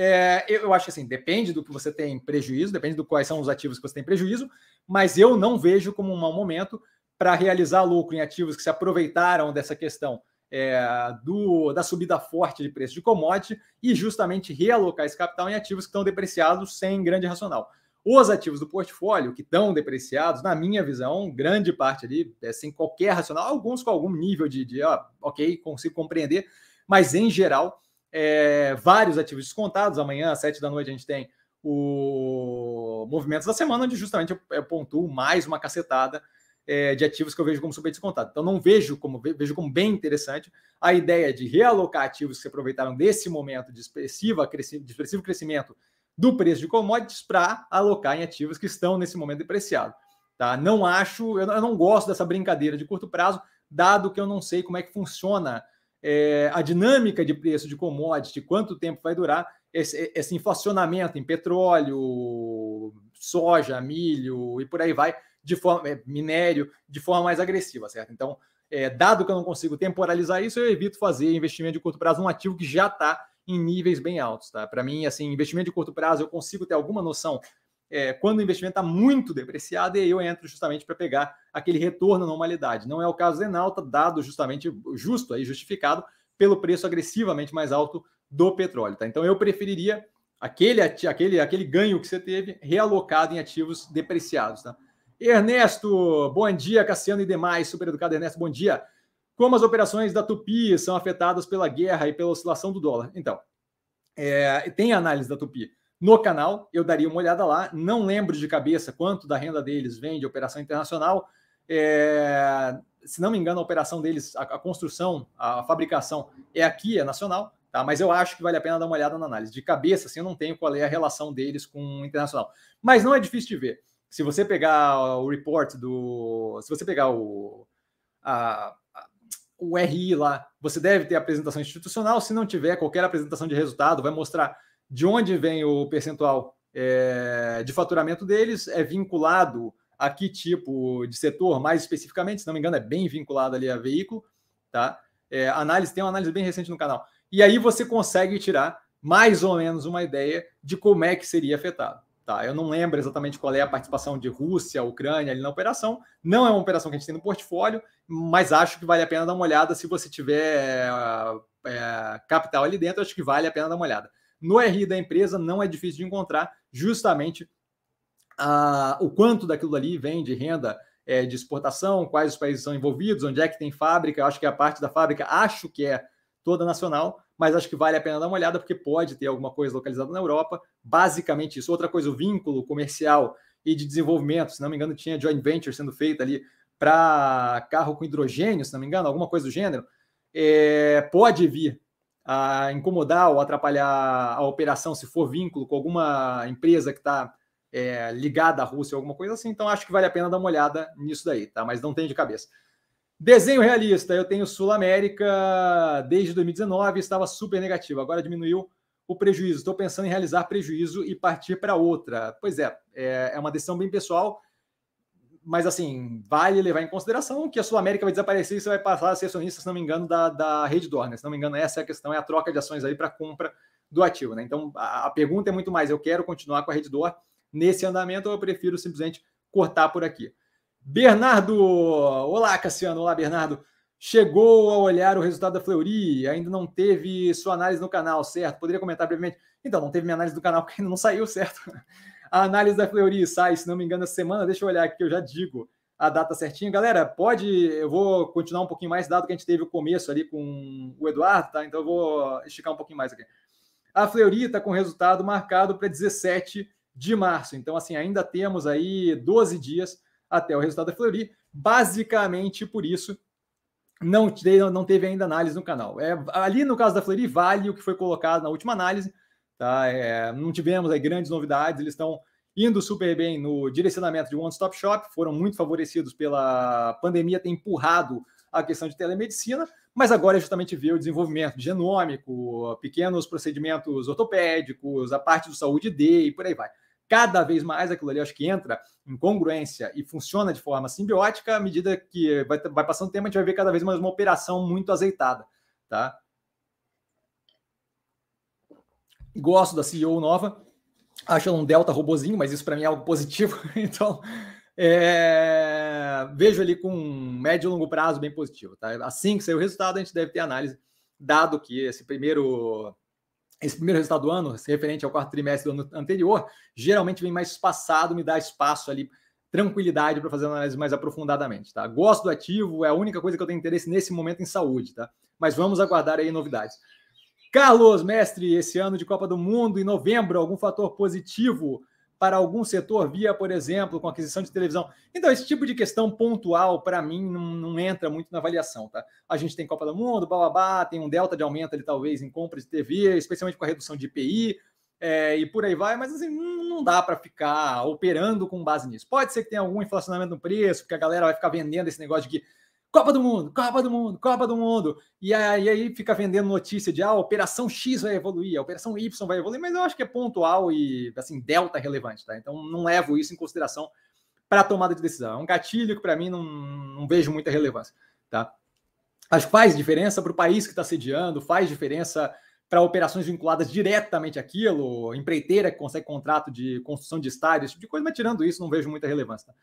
É, eu acho que assim, depende do que você tem prejuízo, depende do quais são os ativos que você tem prejuízo, mas eu não vejo como um mau momento para realizar lucro em ativos que se aproveitaram dessa questão é, do, da subida forte de preço de commodity e justamente realocar esse capital em ativos que estão depreciados sem grande racional. Os ativos do portfólio que estão depreciados, na minha visão, grande parte ali, é, sem qualquer racional, alguns com algum nível de, de ó, ok, consigo compreender, mas em geral é, vários ativos descontados. Amanhã, às sete da noite, a gente tem o Movimentos da Semana, onde justamente eu, eu pontuo mais uma cacetada é, de ativos que eu vejo como super descontado. Então, não vejo como vejo como bem interessante a ideia de realocar ativos que se aproveitaram desse momento de, expressiva, de expressivo crescimento do preço de commodities para alocar em ativos que estão nesse momento depreciado. Tá? Não acho, eu não gosto dessa brincadeira de curto prazo, dado que eu não sei como é que funciona é, a dinâmica de preço de commodity, quanto tempo vai durar esse, esse, inflacionamento em petróleo, soja, milho e por aí vai, de forma é, minério, de forma mais agressiva, certo? Então, é, dado que eu não consigo temporalizar isso, eu evito fazer investimento de curto prazo num ativo que já está em níveis bem altos, tá? Para mim, assim, investimento de curto prazo, eu consigo ter alguma noção é, quando o investimento está muito depreciado, e aí eu entro justamente para pegar aquele retorno à normalidade. Não é o caso da Enalta, dado justamente justo aí, justificado pelo preço agressivamente mais alto do petróleo. Tá? Então eu preferiria aquele, aquele, aquele ganho que você teve realocado em ativos depreciados. Tá? Ernesto, bom dia, Cassiano e demais, super educado Ernesto, bom dia. Como as operações da Tupi são afetadas pela guerra e pela oscilação do dólar? Então, é, tem análise da Tupi no canal, eu daria uma olhada lá. Não lembro de cabeça quanto da renda deles vem de operação internacional. É, se não me engano, a operação deles, a, a, construção, a fabricação é aqui, é nacional, tá? Mas eu acho que vale a pena dar uma olhada na análise. De cabeça, assim, eu não tenho qual é a relação deles com o internacional. Mas não é difícil de ver. Se você pegar o report do. Se você pegar o. A, o RI lá, você deve ter apresentação institucional. Se não tiver qualquer apresentação de resultado, vai mostrar de onde vem o percentual é, de faturamento deles, é vinculado a que tipo de setor, mais especificamente, se não me engano, é bem vinculado ali a veículo, tá? É, análise, tem uma análise bem recente no canal. E aí você consegue tirar mais ou menos uma ideia de como é que seria afetado. Tá? Eu não lembro exatamente qual é a participação de Rússia, Ucrânia ali na operação. Não é uma operação que a gente tem no portfólio, mas acho que vale a pena dar uma olhada se você tiver é, capital ali dentro. Acho que vale a pena dar uma olhada. No RI da empresa não é difícil de encontrar justamente o quanto daquilo ali vem de renda é, de exportação, quais os países são envolvidos, onde é que tem fábrica. Eu acho que a parte da fábrica acho que é toda nacional, mas acho que vale a pena dar uma olhada, porque pode ter alguma coisa localizada na Europa. Basicamente isso. Outra coisa, o vínculo comercial e de desenvolvimento, se não me engano, tinha joint venture sendo feita ali para carro com hidrogênio, se não me engano, alguma coisa do gênero, é, pode vir a incomodar ou atrapalhar a operação se for vínculo com alguma empresa que está é, ligada à Rússia ou alguma coisa assim. Então acho que vale a pena dar uma olhada nisso daí, tá? Mas não tem de cabeça. Desenho realista, eu tenho Sul América desde 2019, estava super negativo, agora diminuiu o prejuízo. Estou pensando em realizar prejuízo e partir para outra. Pois é, é, é uma decisão bem pessoal, mas assim, vale levar em consideração que a Sul América vai desaparecer e você vai passar a ser acionista, se não me engano, da, da Rede Dorner. Se não me engano, essa é a questão, é a troca de ações aí para compra do ativo. Né? Então, a, a, pergunta é muito mais: eu quero continuar com a Rede Dor nesse andamento ou eu prefiro simplesmente cortar por aqui? Bernardo, olá Cassiano, olá Bernardo. Chegou a olhar o resultado da Fleury, ainda não teve sua análise no canal, certo? Poderia comentar brevemente? Então, não teve minha análise do canal porque ainda não saiu, certo? A análise da Fleury sai, se não me engano, essa semana. Deixa eu olhar aqui, eu já digo a data certinha. Galera, pode. Eu vou continuar um pouquinho mais, dado que a gente teve o começo ali com o Eduardo, tá? Então eu vou esticar um pouquinho mais aqui. A Fleury está com resultado marcado para 17 de março. Então, assim, ainda temos aí 12 dias até o resultado da Fleury. Basicamente por isso não, não teve ainda análise no canal. É, ali no caso da Fleury, vale o que foi colocado na última análise. Tá? É, não tivemos aí grandes novidades, eles estão indo super bem no direcionamento de One Stop Shop, foram muito favorecidos pela pandemia, tem empurrado a questão de telemedicina, mas agora é justamente ver o desenvolvimento de genômico, pequenos procedimentos ortopédicos, a parte do saúde D e por aí vai cada vez mais aquilo ali, acho que entra em congruência e funciona de forma simbiótica, à medida que vai, vai passando o tempo, a gente vai ver cada vez mais uma operação muito azeitada, tá? Gosto da CEO nova, acho ela um delta robozinho, mas isso para mim é algo positivo, <laughs> então é, vejo ali com médio e longo prazo bem positivo, tá? Assim que sair o resultado, a gente deve ter análise, dado que esse primeiro esse primeiro resultado do ano, referente ao quarto trimestre do ano anterior, geralmente vem mais espaçado, me dá espaço ali, tranquilidade para fazer análise mais aprofundadamente, tá? Gosto do ativo, é a única coisa que eu tenho interesse nesse momento em saúde, tá? Mas vamos aguardar aí novidades. Carlos, mestre, esse ano de Copa do Mundo, em novembro, algum fator positivo para algum setor, via, por exemplo, com aquisição de televisão. Então, esse tipo de questão pontual, para mim, não, não, entra muito na avaliação, tá? A gente tem Copa do Mundo, bababá, tem um delta de aumento ali, talvez, em compras de TV, especialmente com a redução de IPI, é, e por aí vai, mas assim, não dá para ficar operando com base nisso. Pode ser que tenha algum inflacionamento no preço, porque a galera vai ficar vendendo esse negócio de que Copa do Mundo, Copa do Mundo, Copa do Mundo. E aí, aí fica vendendo notícia de ah, a operação X vai evoluir, a operação Y vai evoluir, mas eu acho que é pontual e assim, delta relevante, tá? Então não levo isso em consideração para a tomada de decisão. É um gatilho que para mim não, não vejo muita relevância, tá? Que faz diferença para o país que está sediando, faz diferença para operações vinculadas diretamente àquilo, empreiteira que consegue contrato de construção de estádio, esse tipo de coisa, mas tirando isso, não vejo muita relevância. Tá?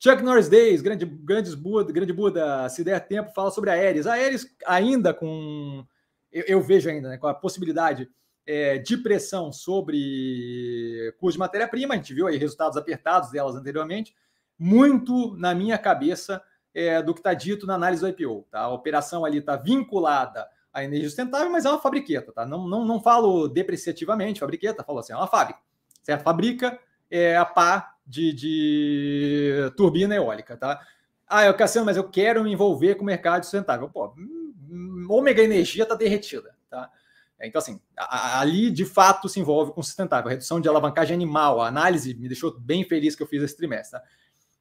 Chuck Norris Days, grande, grandes Buda, grande Buda, se der tempo, fala sobre a Ares. A Ares ainda com, eu, eu vejo ainda, né, com a possibilidade é, de pressão sobre custo de matéria-prima, a gente viu aí resultados apertados delas anteriormente, muito na minha cabeça é, do que está dito na análise do IPO. Tá? A operação ali está vinculada à energia sustentável, mas é uma fabriqueta, tá? Não, não, não falo depreciativamente, fabriqueta, falo assim, é uma fábrica. Certo? Fabrica é, a pá de, de turbina eólica, tá? Ah, eu Cassiano, mas eu quero me envolver com o mercado sustentável. Pô, hum, ômega energia está derretida, tá? Então, assim, ali de fato se envolve com sustentável, redução de alavancagem animal. A análise me deixou bem feliz que eu fiz esse trimestre. Tá?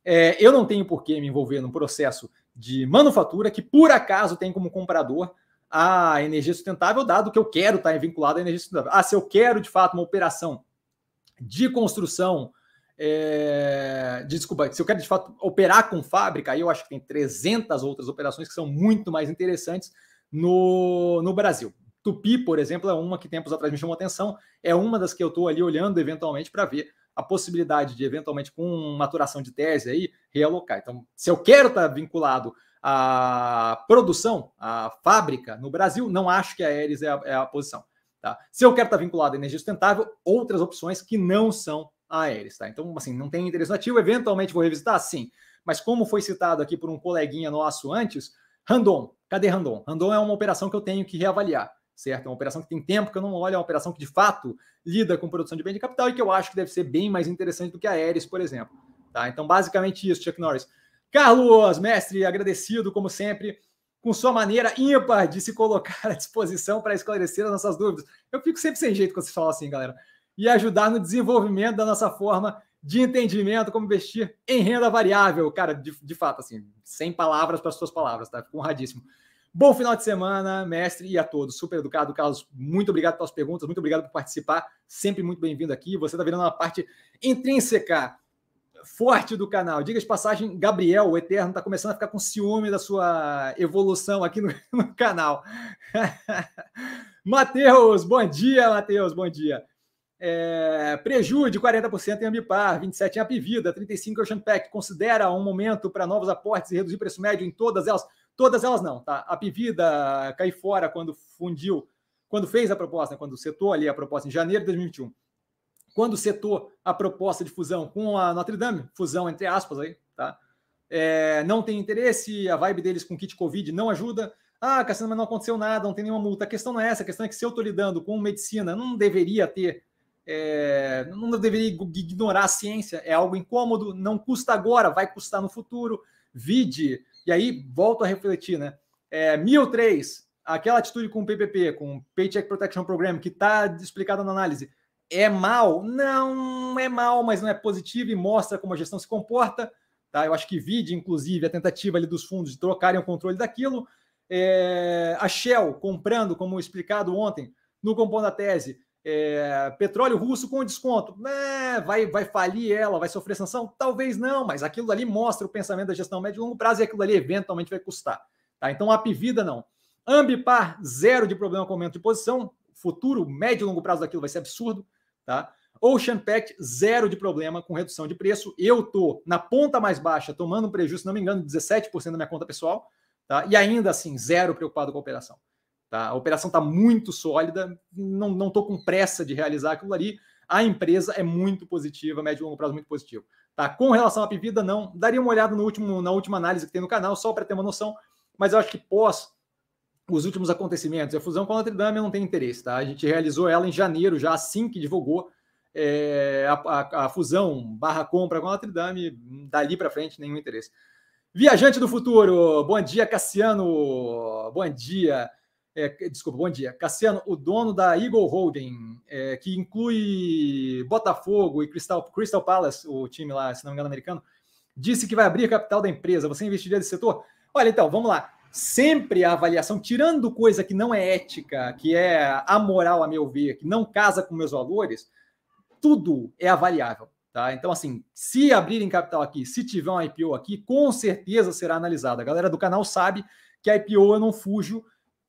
É, eu não tenho por que me envolver num processo de manufatura que, por acaso, tem como comprador a energia sustentável, dado que eu quero estar vinculado à energia sustentável. Ah, se eu quero de fato uma operação de construção é, desculpa, se eu quero de fato operar com fábrica, aí eu acho que tem 300 outras operações que são muito mais interessantes no, no Brasil. Tupi, por exemplo, é uma que tempos atrás me chamou atenção, é uma das que eu estou ali olhando eventualmente para ver a possibilidade de, eventualmente, com maturação de tese aí, realocar. Então, se eu quero estar vinculado à produção, à fábrica no Brasil, não acho que a Aeres é a, é a posição. Tá? Se eu quero estar vinculado à energia sustentável, outras opções que não são a Aeres. Tá? Então, assim, não tem interesse ativo, eventualmente vou revisitar, sim. Mas como foi citado aqui por um coleguinha nosso antes, Randon, cadê Randon? Randon é uma operação que eu tenho que reavaliar certo? É uma operação que tem tempo que eu não olho, é uma operação que de fato lida com produção de bem de capital e que eu acho que deve ser bem mais interessante do que a Aeres, por exemplo. Tá? Então, basicamente isso, Chuck Norris. Carlos, mestre, agradecido, como sempre, com sua maneira ímpar de se colocar à disposição para esclarecer as nossas dúvidas. Eu fico sempre sem jeito quando você fala assim, galera. E ajudar no desenvolvimento da nossa forma de entendimento como investir em renda variável. Cara, de, de fato, assim, sem palavras para as suas palavras, tá? Fico honradíssimo. Bom final de semana, mestre, e a todos. Super educado, Carlos. Muito obrigado pelas perguntas, muito obrigado por participar. Sempre muito bem-vindo aqui. Você está virando uma parte intrínseca, forte do canal. Diga de passagem, Gabriel, o Eterno, está começando a ficar com ciúme da sua evolução aqui no, <laughs> no canal. <laughs> Matheus, bom dia, Matheus, bom dia. É, preju de 40% em Ambipar, 27% em Apivida, 35% em Ocean Pack. Considera um momento para novos aportes e reduzir preço médio em todas elas? Todas elas não, tá? A Pivida caiu fora quando fundiu, quando fez a proposta, quando setou ali a proposta em janeiro de 2021. Quando setou a proposta de fusão com a Notre Dame, fusão entre aspas aí, tá? É, não tem interesse, a vibe deles com kit Covid não ajuda. Ah, Cassiano, mas não aconteceu nada, não tem nenhuma multa. A questão não é essa, a questão é que se eu estou lidando com medicina, não deveria ter, é, não deveria ignorar a ciência, é algo incômodo, não custa agora, vai custar no futuro. Vide e aí, volto a refletir, né? É, 1003, aquela atitude com o PPP, com o Paycheck Protection Program, que está explicada na análise, é mal? Não é mal, mas não é positivo e mostra como a gestão se comporta. Tá? Eu acho que vide, inclusive, a tentativa ali dos fundos de trocarem o controle daquilo. É, a Shell comprando, como explicado ontem, no compondo da tese, é, petróleo russo com desconto. É, vai, vai falir ela, vai sofrer sanção? Talvez não, mas aquilo ali mostra o pensamento da gestão médio e longo prazo e aquilo ali eventualmente vai custar. Tá? Então, a Pivida não. Ambipar, zero de problema com aumento de posição. Futuro, médio e longo prazo daquilo vai ser absurdo. Tá? Ocean Pact, zero de problema com redução de preço. Eu tô na ponta mais baixa, tomando um prejuízo, se não me engano, 17% da minha conta pessoal. Tá? E ainda assim, zero preocupado com a operação. Tá? A operação está muito sólida, não estou com pressa de realizar aquilo ali. A empresa é muito positiva, médio e longo prazo muito positivo. Tá? Com relação à Pivida, não. Daria uma olhada no último, na última análise que tem no canal, só para ter uma noção, mas eu acho que pós os últimos acontecimentos, a fusão com a Notre Dame não tem interesse. Tá? A gente realizou ela em janeiro, já assim que divulgou é, a, a, a, fusão barra compra com a Notre Dame, dali para frente, nenhum interesse. Viajante do futuro, bom dia, Cassiano. Bom dia. É, desculpa, bom dia. Cassiano, o dono da Eagle Holding, é, que inclui Botafogo e Crystal, Crystal Palace, o time lá, se não me engano, americano, disse que vai abrir capital da empresa. Você investiria nesse setor? Olha, então, vamos lá. Sempre a avaliação, tirando coisa que não é ética, que é amoral, a meu ver, que não casa com meus valores, tudo é avaliável. Tá? Então, assim, se abrirem capital aqui, se tiver um IPO aqui, com certeza será analisado. A galera do canal sabe que a IPO eu não fujo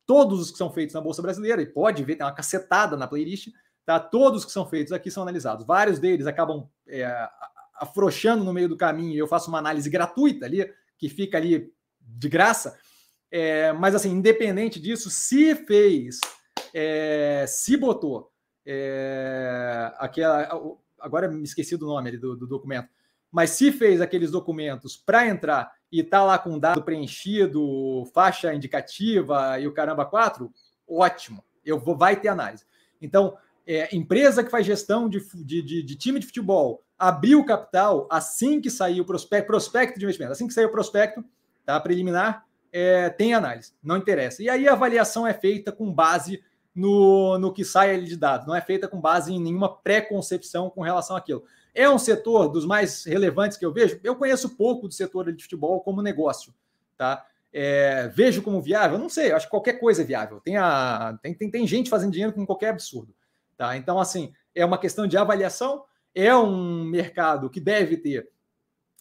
todos os que são feitos na Bolsa Brasileira, e pode ver, tem uma cacetada na playlist, tá? Todos que são feitos aqui são analisados. Vários deles acabam é, afrouxando no meio do caminho, e eu faço uma análise gratuita ali, que fica ali de graça. É, mas, assim, independente disso, se fez, é, se botou é, aquela. Agora me esqueci do nome do, do documento, mas se fez aqueles documentos para entrar e tá lá com dado preenchido, faixa indicativa e o caramba 4, ótimo. Eu vou, vai ter análise. Então, é, empresa que faz gestão de, de, de, de, time de futebol abriu capital assim que sair o prospecto, prospecto de investimento, assim que sair o prospecto, tá? Preliminar, é, tem análise, não interessa. E aí a avaliação é feita com base no, no que sai ali de dados, não é feita com base em nenhuma pré-concepção com relação àquilo. É um setor dos mais relevantes que eu vejo. Eu conheço pouco do setor de futebol como negócio, tá? É, vejo como viável? Não sei, acho que qualquer coisa é viável. Tem, a, tem, tem, tem gente fazendo dinheiro com qualquer absurdo. Tá? Então, assim, é uma questão de avaliação, é um mercado que deve ter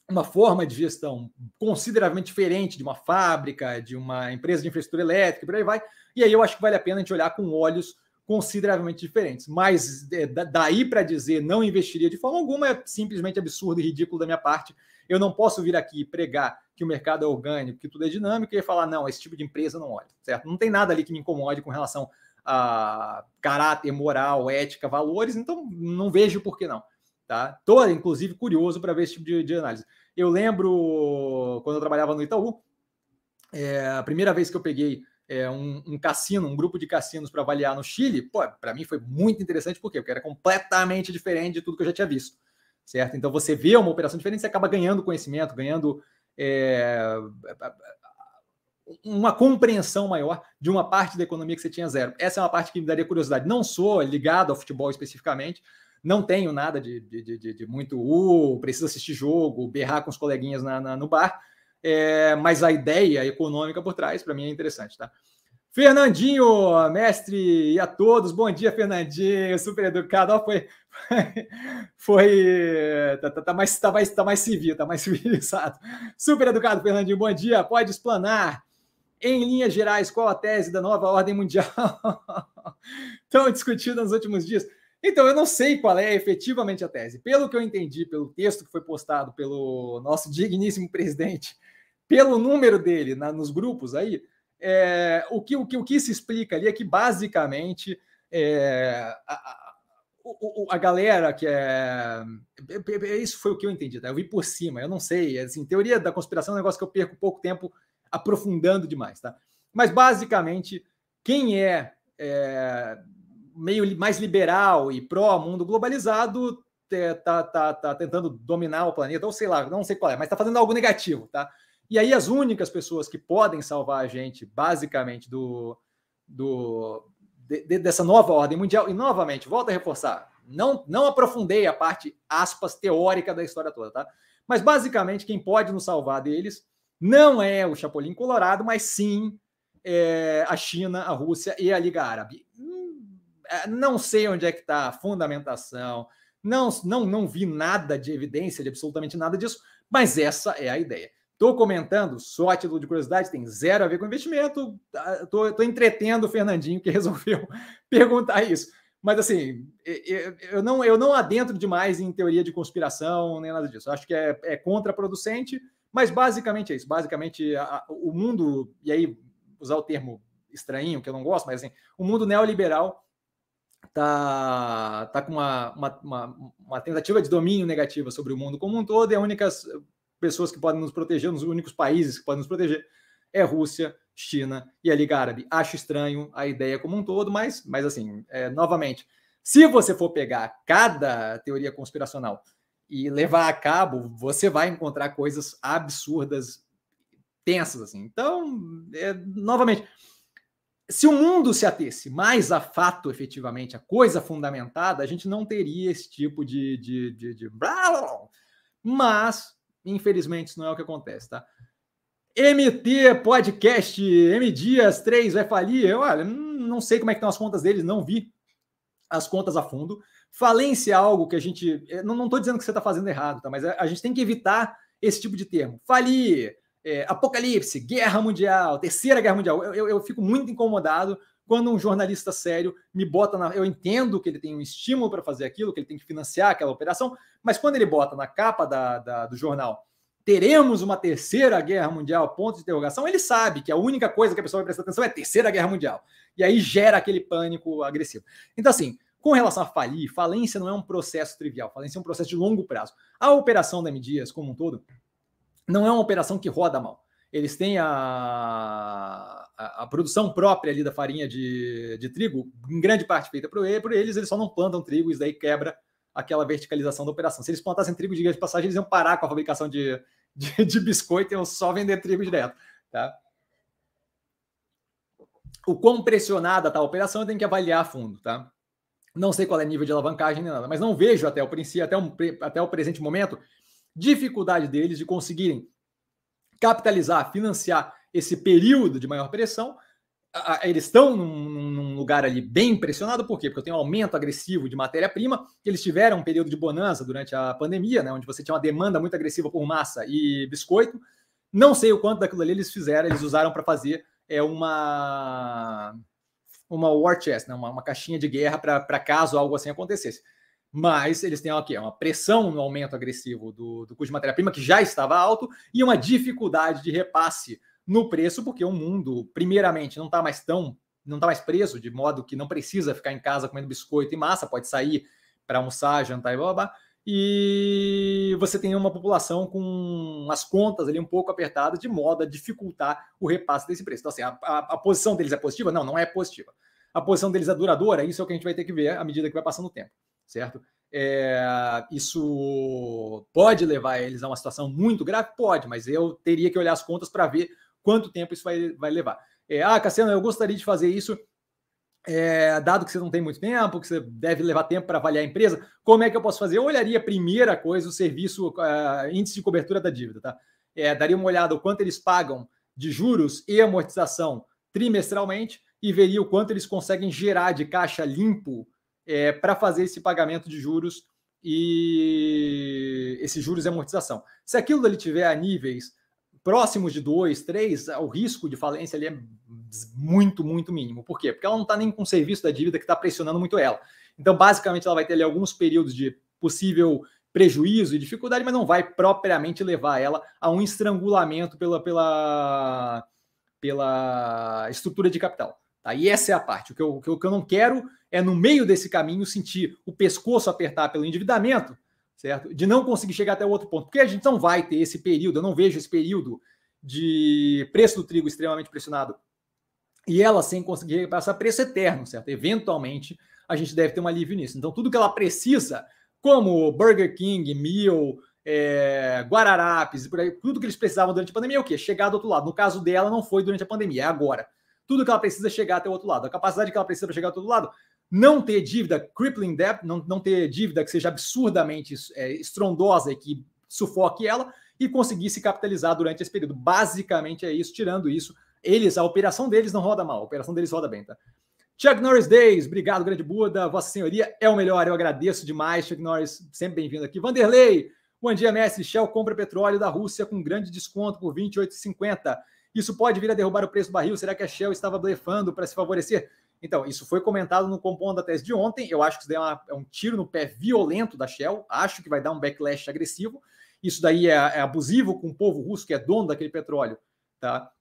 uma forma de gestão consideravelmente diferente de uma fábrica, de uma empresa de infraestrutura elétrica, por aí vai. E aí eu acho que vale a pena a gente olhar com olhos consideravelmente diferentes. Mas é, daí para dizer não investiria de forma alguma é simplesmente absurdo e ridículo da minha parte. Eu não posso vir aqui pregar que o mercado é orgânico, que tudo é dinâmico e falar, não, esse tipo de empresa não olha, certo? Não tem nada ali que me incomode com relação a caráter, moral, ética, valores, então não vejo por que não. Tá? Tô, inclusive, curioso para ver esse tipo de, de, análise. Eu lembro quando eu trabalhava no Itaú, é, a primeira vez que eu peguei é, um, um, cassino, um grupo de cassinos para avaliar no Chile, pô, para mim foi muito interessante, por quê? Porque era completamente diferente de tudo que eu já tinha visto, certo? Então você vê uma operação diferente, você acaba ganhando conhecimento, ganhando é, uma compreensão maior de uma parte da economia que você tinha zero. Essa é uma parte que me daria curiosidade. Não sou ligado ao futebol especificamente, não tenho nada de, de, de, de muito, uh, preciso assistir jogo, berrar com os coleguinhas na, na no bar, é, mas a ideia econômica por trás, para mim, é interessante, tá? Fernandinho, mestre, e a todos, bom dia, Fernandinho, super educado. Ó, foi, <laughs> foi, tá, tá, tá, mais, tá, mais, tá mais civil, tá mais <laughs> civilizado. Super educado, Fernandinho, bom dia. Pode explanar, em linhas gerais, qual a tese da nova ordem mundial? <laughs> Tão discutida nos últimos dias. Então, eu não sei qual é efetivamente a tese. Pelo que eu entendi, pelo texto que foi postado pelo nosso digníssimo presidente, pelo número dele na, nos grupos aí, é, o, que, o, que, o que se explica ali é que, basicamente, é, a, a, a, galera que é, é, é. Isso foi o que eu entendi, tá? Eu vi por cima, eu não sei. Assim, teoria da conspiração é um negócio que eu perco pouco tempo aprofundando demais, tá? Mas, basicamente, quem é, é meio mais liberal e pró-mundo globalizado tá, tá, tá tentando dominar o planeta, ou sei lá, não sei qual é, mas tá fazendo algo negativo, tá? E aí as únicas pessoas que podem salvar a gente, basicamente, do, do de, de, dessa nova ordem mundial, e novamente, volto a reforçar, não, não aprofundei a parte, aspas, teórica da história toda, tá? Mas basicamente quem pode nos salvar deles não é o Chapolin Colorado, mas sim é, a China, a Rússia e a Liga Árabe. Hum, é, não sei onde é que está a fundamentação, não, não, não vi nada de evidência de absolutamente nada disso, mas essa é a ideia. Estou comentando, só a título de curiosidade, tem zero a ver com investimento. Estou tá, entretendo o Fernandinho que <laughs> resolveu perguntar isso. Mas assim, eu não, eu não adentro demais em teoria de conspiração, nem nada disso. Eu acho que é, é contraproducente, mas basicamente é isso. Basicamente, a, o mundo, e aí usar o termo estranho, que eu não gosto, mas assim, o mundo neoliberal tá, tá com uma, uma, uma, uma tentativa de domínio negativa sobre o mundo como um todo, e a única pessoas que podem nos proteger, os únicos países que podem nos proteger, é Rússia, China e a Liga Árabe. Acho estranho a ideia como um todo, mas, mas assim, é, novamente, se você for pegar cada teoria conspiracional e levar a cabo, você vai encontrar coisas absurdas, tensas, assim. Então, é, novamente, se o mundo se atesse mais a fato, efetivamente, a coisa fundamentada, a gente não teria esse tipo de. de, de, de... Mas Infelizmente, isso não é o que acontece, tá? MT Podcast, M Dias 3 vai falir. Eu, olha, não sei como é que estão as contas deles, não vi as contas a fundo. Falência é algo que a gente. Não estou dizendo que você está fazendo errado, tá? Mas a, a, gente tem que evitar esse tipo de termo. Falir, é, apocalipse, guerra mundial, terceira guerra mundial. Eu, eu, eu, fico muito incomodado quando um jornalista sério me bota na. Eu entendo que ele tem um estímulo para fazer aquilo, que ele tem que financiar aquela operação, mas quando ele bota na capa da, da, do jornal teremos uma terceira guerra mundial, ponto de interrogação, ele sabe que a única coisa que a pessoa vai prestar atenção é terceira guerra mundial. E aí gera aquele pânico agressivo. Então, assim, com relação a falir, falência não é um processo trivial, falência é um processo de longo prazo. A operação da M Dias, como um todo, não é uma operação que roda mal. Eles têm a, a, a produção própria ali da farinha de, de trigo, em grande parte feita por, por eles, eles só não plantam trigo, isso daí quebra aquela verticalização da operação. Se eles plantassem trigo de passagem, eles iam parar com a fabricação de, <laughs> de, de biscoito, iam só vender trigo direto. Tá? O quão pressionada está a operação tem que avaliar a fundo. Tá? Não sei qual é o nível de alavancagem nem nada, mas não vejo até o princípio, até, um, até o presente momento, dificuldade deles de conseguirem capitalizar, financiar esse período de maior pressão eles estão num, num, lugar ali bem impressionado, por quê? Porque tem um aumento agressivo de matéria-prima, eles tiveram um período de bonança durante a pandemia, né, onde você tinha uma demanda muito agressiva por massa e biscoito. Não sei o quanto daquilo ali eles fizeram, eles usaram para fazer é uma uma war chest, né? uma, uma caixinha de guerra para caso algo assim acontecesse. Mas eles têm aqui uma pressão no aumento agressivo do, do custo de matéria-prima, que já estava alto, e uma dificuldade de repasse no preço, porque o mundo, primeiramente, não está mais tão não está mais preso, de modo que não precisa ficar em casa comendo biscoito e massa, pode sair para almoçar, jantar e blá, blá, blá. E você tem uma população com as contas ali um pouco apertadas, de modo a dificultar o repasse desse preço. Então, assim, a, a, a posição deles é positiva? Não, não é positiva. A posição deles é duradoura? Isso é o que a gente vai ter que ver à medida que vai passando o tempo, certo? É, isso pode levar eles a uma situação muito grave? Pode, mas eu teria que olhar as contas para ver quanto tempo isso vai, vai levar. É, ah, Cassiano, eu gostaria de fazer isso, é, dado que você não tem muito tempo, que você deve levar tempo para avaliar a empresa, como é que eu posso fazer? Eu olharia, primeira coisa, o serviço, uh, índice de cobertura da dívida, tá? É, daria uma olhada o quanto eles pagam de juros e amortização trimestralmente e veria o quanto eles conseguem gerar de caixa limpo é, para fazer esse pagamento de juros e esses juros e amortização. Se aquilo dele tiver a níveis próximos de 2, 3, o risco de falência ali é muito, muito mínimo. Por quê? Porque ela não está nem com o serviço da dívida que está pressionando muito ela. Então, basicamente, ela vai ter ali alguns períodos de possível prejuízo e dificuldade, mas não vai propriamente levar ela a um estrangulamento pela, pela, pela estrutura de capital. Tá? E essa é a parte. O que, eu, o que eu não quero é, no meio desse caminho, sentir o pescoço apertar pelo endividamento certo? De não conseguir chegar até outro ponto, porque a gente não vai ter esse período, eu não vejo esse período de preço do trigo extremamente pressionado e ela sem conseguir passar preço eterno, certo? Eventualmente a gente deve ter um alívio nisso. Então, tudo que ela precisa, como Burger King, Meal, é, Guararapes, tudo que eles precisavam durante a pandemia é o quê? Chegar do outro lado. No caso dela, não foi durante a pandemia, é agora. Tudo que ela precisa é chegar até o outro lado. A capacidade que ela precisa para chegar do outro lado não ter dívida, crippling debt, não, não ter dívida que seja absurdamente é, estrondosa e que sufoque ela, e conseguir se capitalizar durante esse período. Basicamente é isso, tirando isso. Eles, a operação deles não roda mal, a operação deles roda bem, tá? Chuck Norris Days, obrigado, grande Buda, Vossa Senhoria é o melhor, eu agradeço demais, Chuck Norris, sempre bem-vindo aqui. Vanderlei, bom dia, mestre. Shell compra petróleo da Rússia com grande desconto por 28,50. Isso pode vir a derrubar o preço do barril? Será que a Shell estava blefando para se favorecer? Então, isso foi comentado no compondo da tese de ontem. Eu acho que isso daí é, uma, é, um tiro no pé violento da Shell. Acho que vai dar um backlash agressivo. Isso daí é, é abusivo com o povo russo, que é dono daquele petróleo, tá?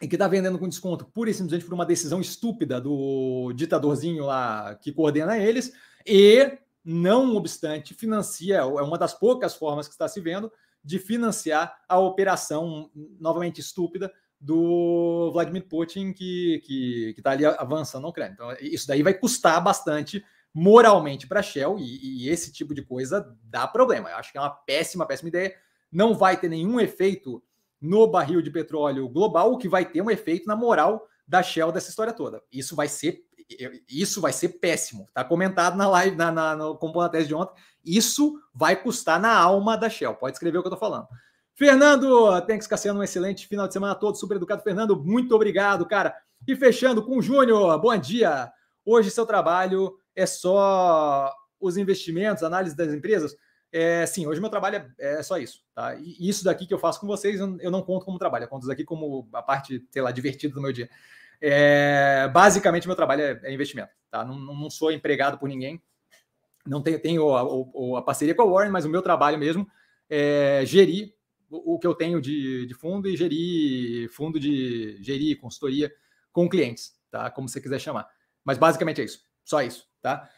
E que está vendendo com desconto pura e simplesmente por uma decisão estúpida do ditadorzinho lá que coordena eles. E, não obstante, financia, é uma das poucas formas que está se vendo de financiar a operação novamente estúpida do Vladimir Putin que que está ali avançando na Ucrânia. Então, isso daí vai custar bastante moralmente para a Shell e, e, esse tipo de coisa dá problema. Eu acho que é uma péssima, péssima ideia. Não vai ter nenhum efeito no barril de petróleo global, o que vai ter um efeito na moral da Shell dessa história toda. Isso vai ser isso vai ser péssimo. Está comentado na live, na, na, no Compondo Tese de ontem. Isso vai custar na alma da Shell. Pode escrever o que eu estou falando. Fernando, thanks, Cassiano, um excelente final de semana a todos, super educado. Fernando, muito obrigado, cara. E fechando com o Júnior, bom dia. Hoje seu trabalho é só os investimentos, análise das empresas? É, sim, hoje meu trabalho é, é, só isso, tá? E isso daqui que eu faço com vocês, eu não conto como trabalho, eu conto isso aqui como a parte, sei lá, divertida do meu dia. É, basicamente, meu trabalho é, é investimento, tá? Não, não, sou empregado por ninguém, não tenho, tenho a, a, a parceria com a Warren, mas o meu trabalho mesmo é gerir o que eu tenho de, de fundo e gerir fundo de gerir consultoria com clientes, tá? Como você quiser chamar. Mas basicamente é isso. Só isso, tá?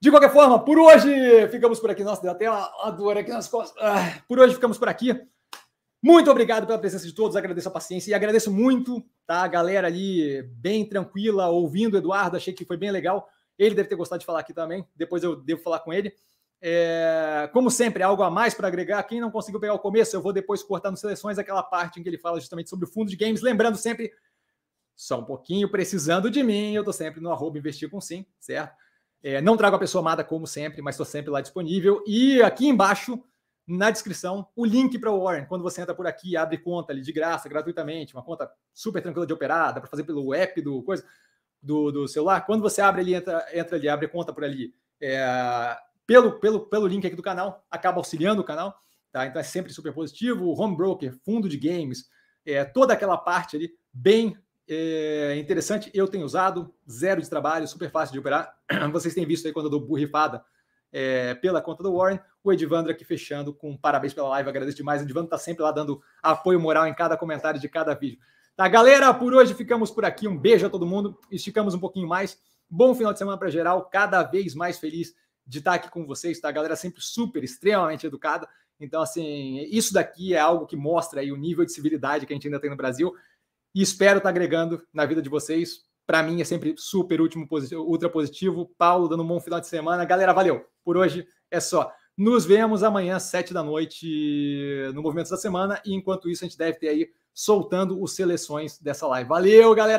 De qualquer forma, por hoje ficamos por aqui. Nossa, deu até uma, dor aqui nas costas. Ah, por hoje ficamos por aqui. Muito obrigado pela presença de todos, agradeço a paciência e agradeço muito, tá? A galera ali bem tranquila, ouvindo o Eduardo, achei que foi bem legal. Ele deve ter gostado de falar aqui também, depois eu devo falar com ele. É, como sempre, algo a mais para agregar. Quem não conseguiu pegar o começo, eu vou depois cortar no Seleções aquela parte em que ele fala justamente sobre o fundo de games. Lembrando sempre, só um pouquinho, precisando de mim, eu estou sempre no arroba investir com sim, certo? É, não trago a pessoa amada como sempre, mas estou sempre lá disponível. E aqui embaixo, na descrição, o link para o Warren. Quando você entra por aqui, abre conta ali de graça, gratuitamente, uma conta super tranquila de operar, dá para fazer pelo app do coisa do, do celular. Quando você abre ali, entra, entra ali, abre conta por ali. É, pelo, pelo, pelo link aqui do canal, acaba auxiliando o canal, tá? Então é sempre super positivo. Home broker, fundo de games, é, toda aquela parte ali bem É interessante, eu tenho usado, zero de trabalho, super fácil de operar. <clears throat> Vocês têm visto aí quando eu dou burrifada é, pela conta do Warren. O Edvandro aqui fechando com parabéns pela live, agradeço demais. O Edvandro está sempre lá dando apoio moral em cada comentário de cada vídeo. Tá, galera, por hoje ficamos por aqui. Um beijo a todo mundo. Esticamos um pouquinho mais. Bom final de semana para geral, cada vez mais feliz de estar aqui com vocês, tá? A galera sempre super, extremamente educada. Então, assim, isso daqui é algo que mostra aí o nível de civilidade que a gente ainda tem no Brasil. E espero estar agregando na vida de vocês. Para mim é sempre super último ultra positivo. Paulo dando um bom final de semana. Galera, valeu. Por hoje é só. Nos vemos amanhã, sete da noite, no Movimentos da Semana. E enquanto isso, a gente deve ter aí soltando os seleções dessa live. Valeu, galera!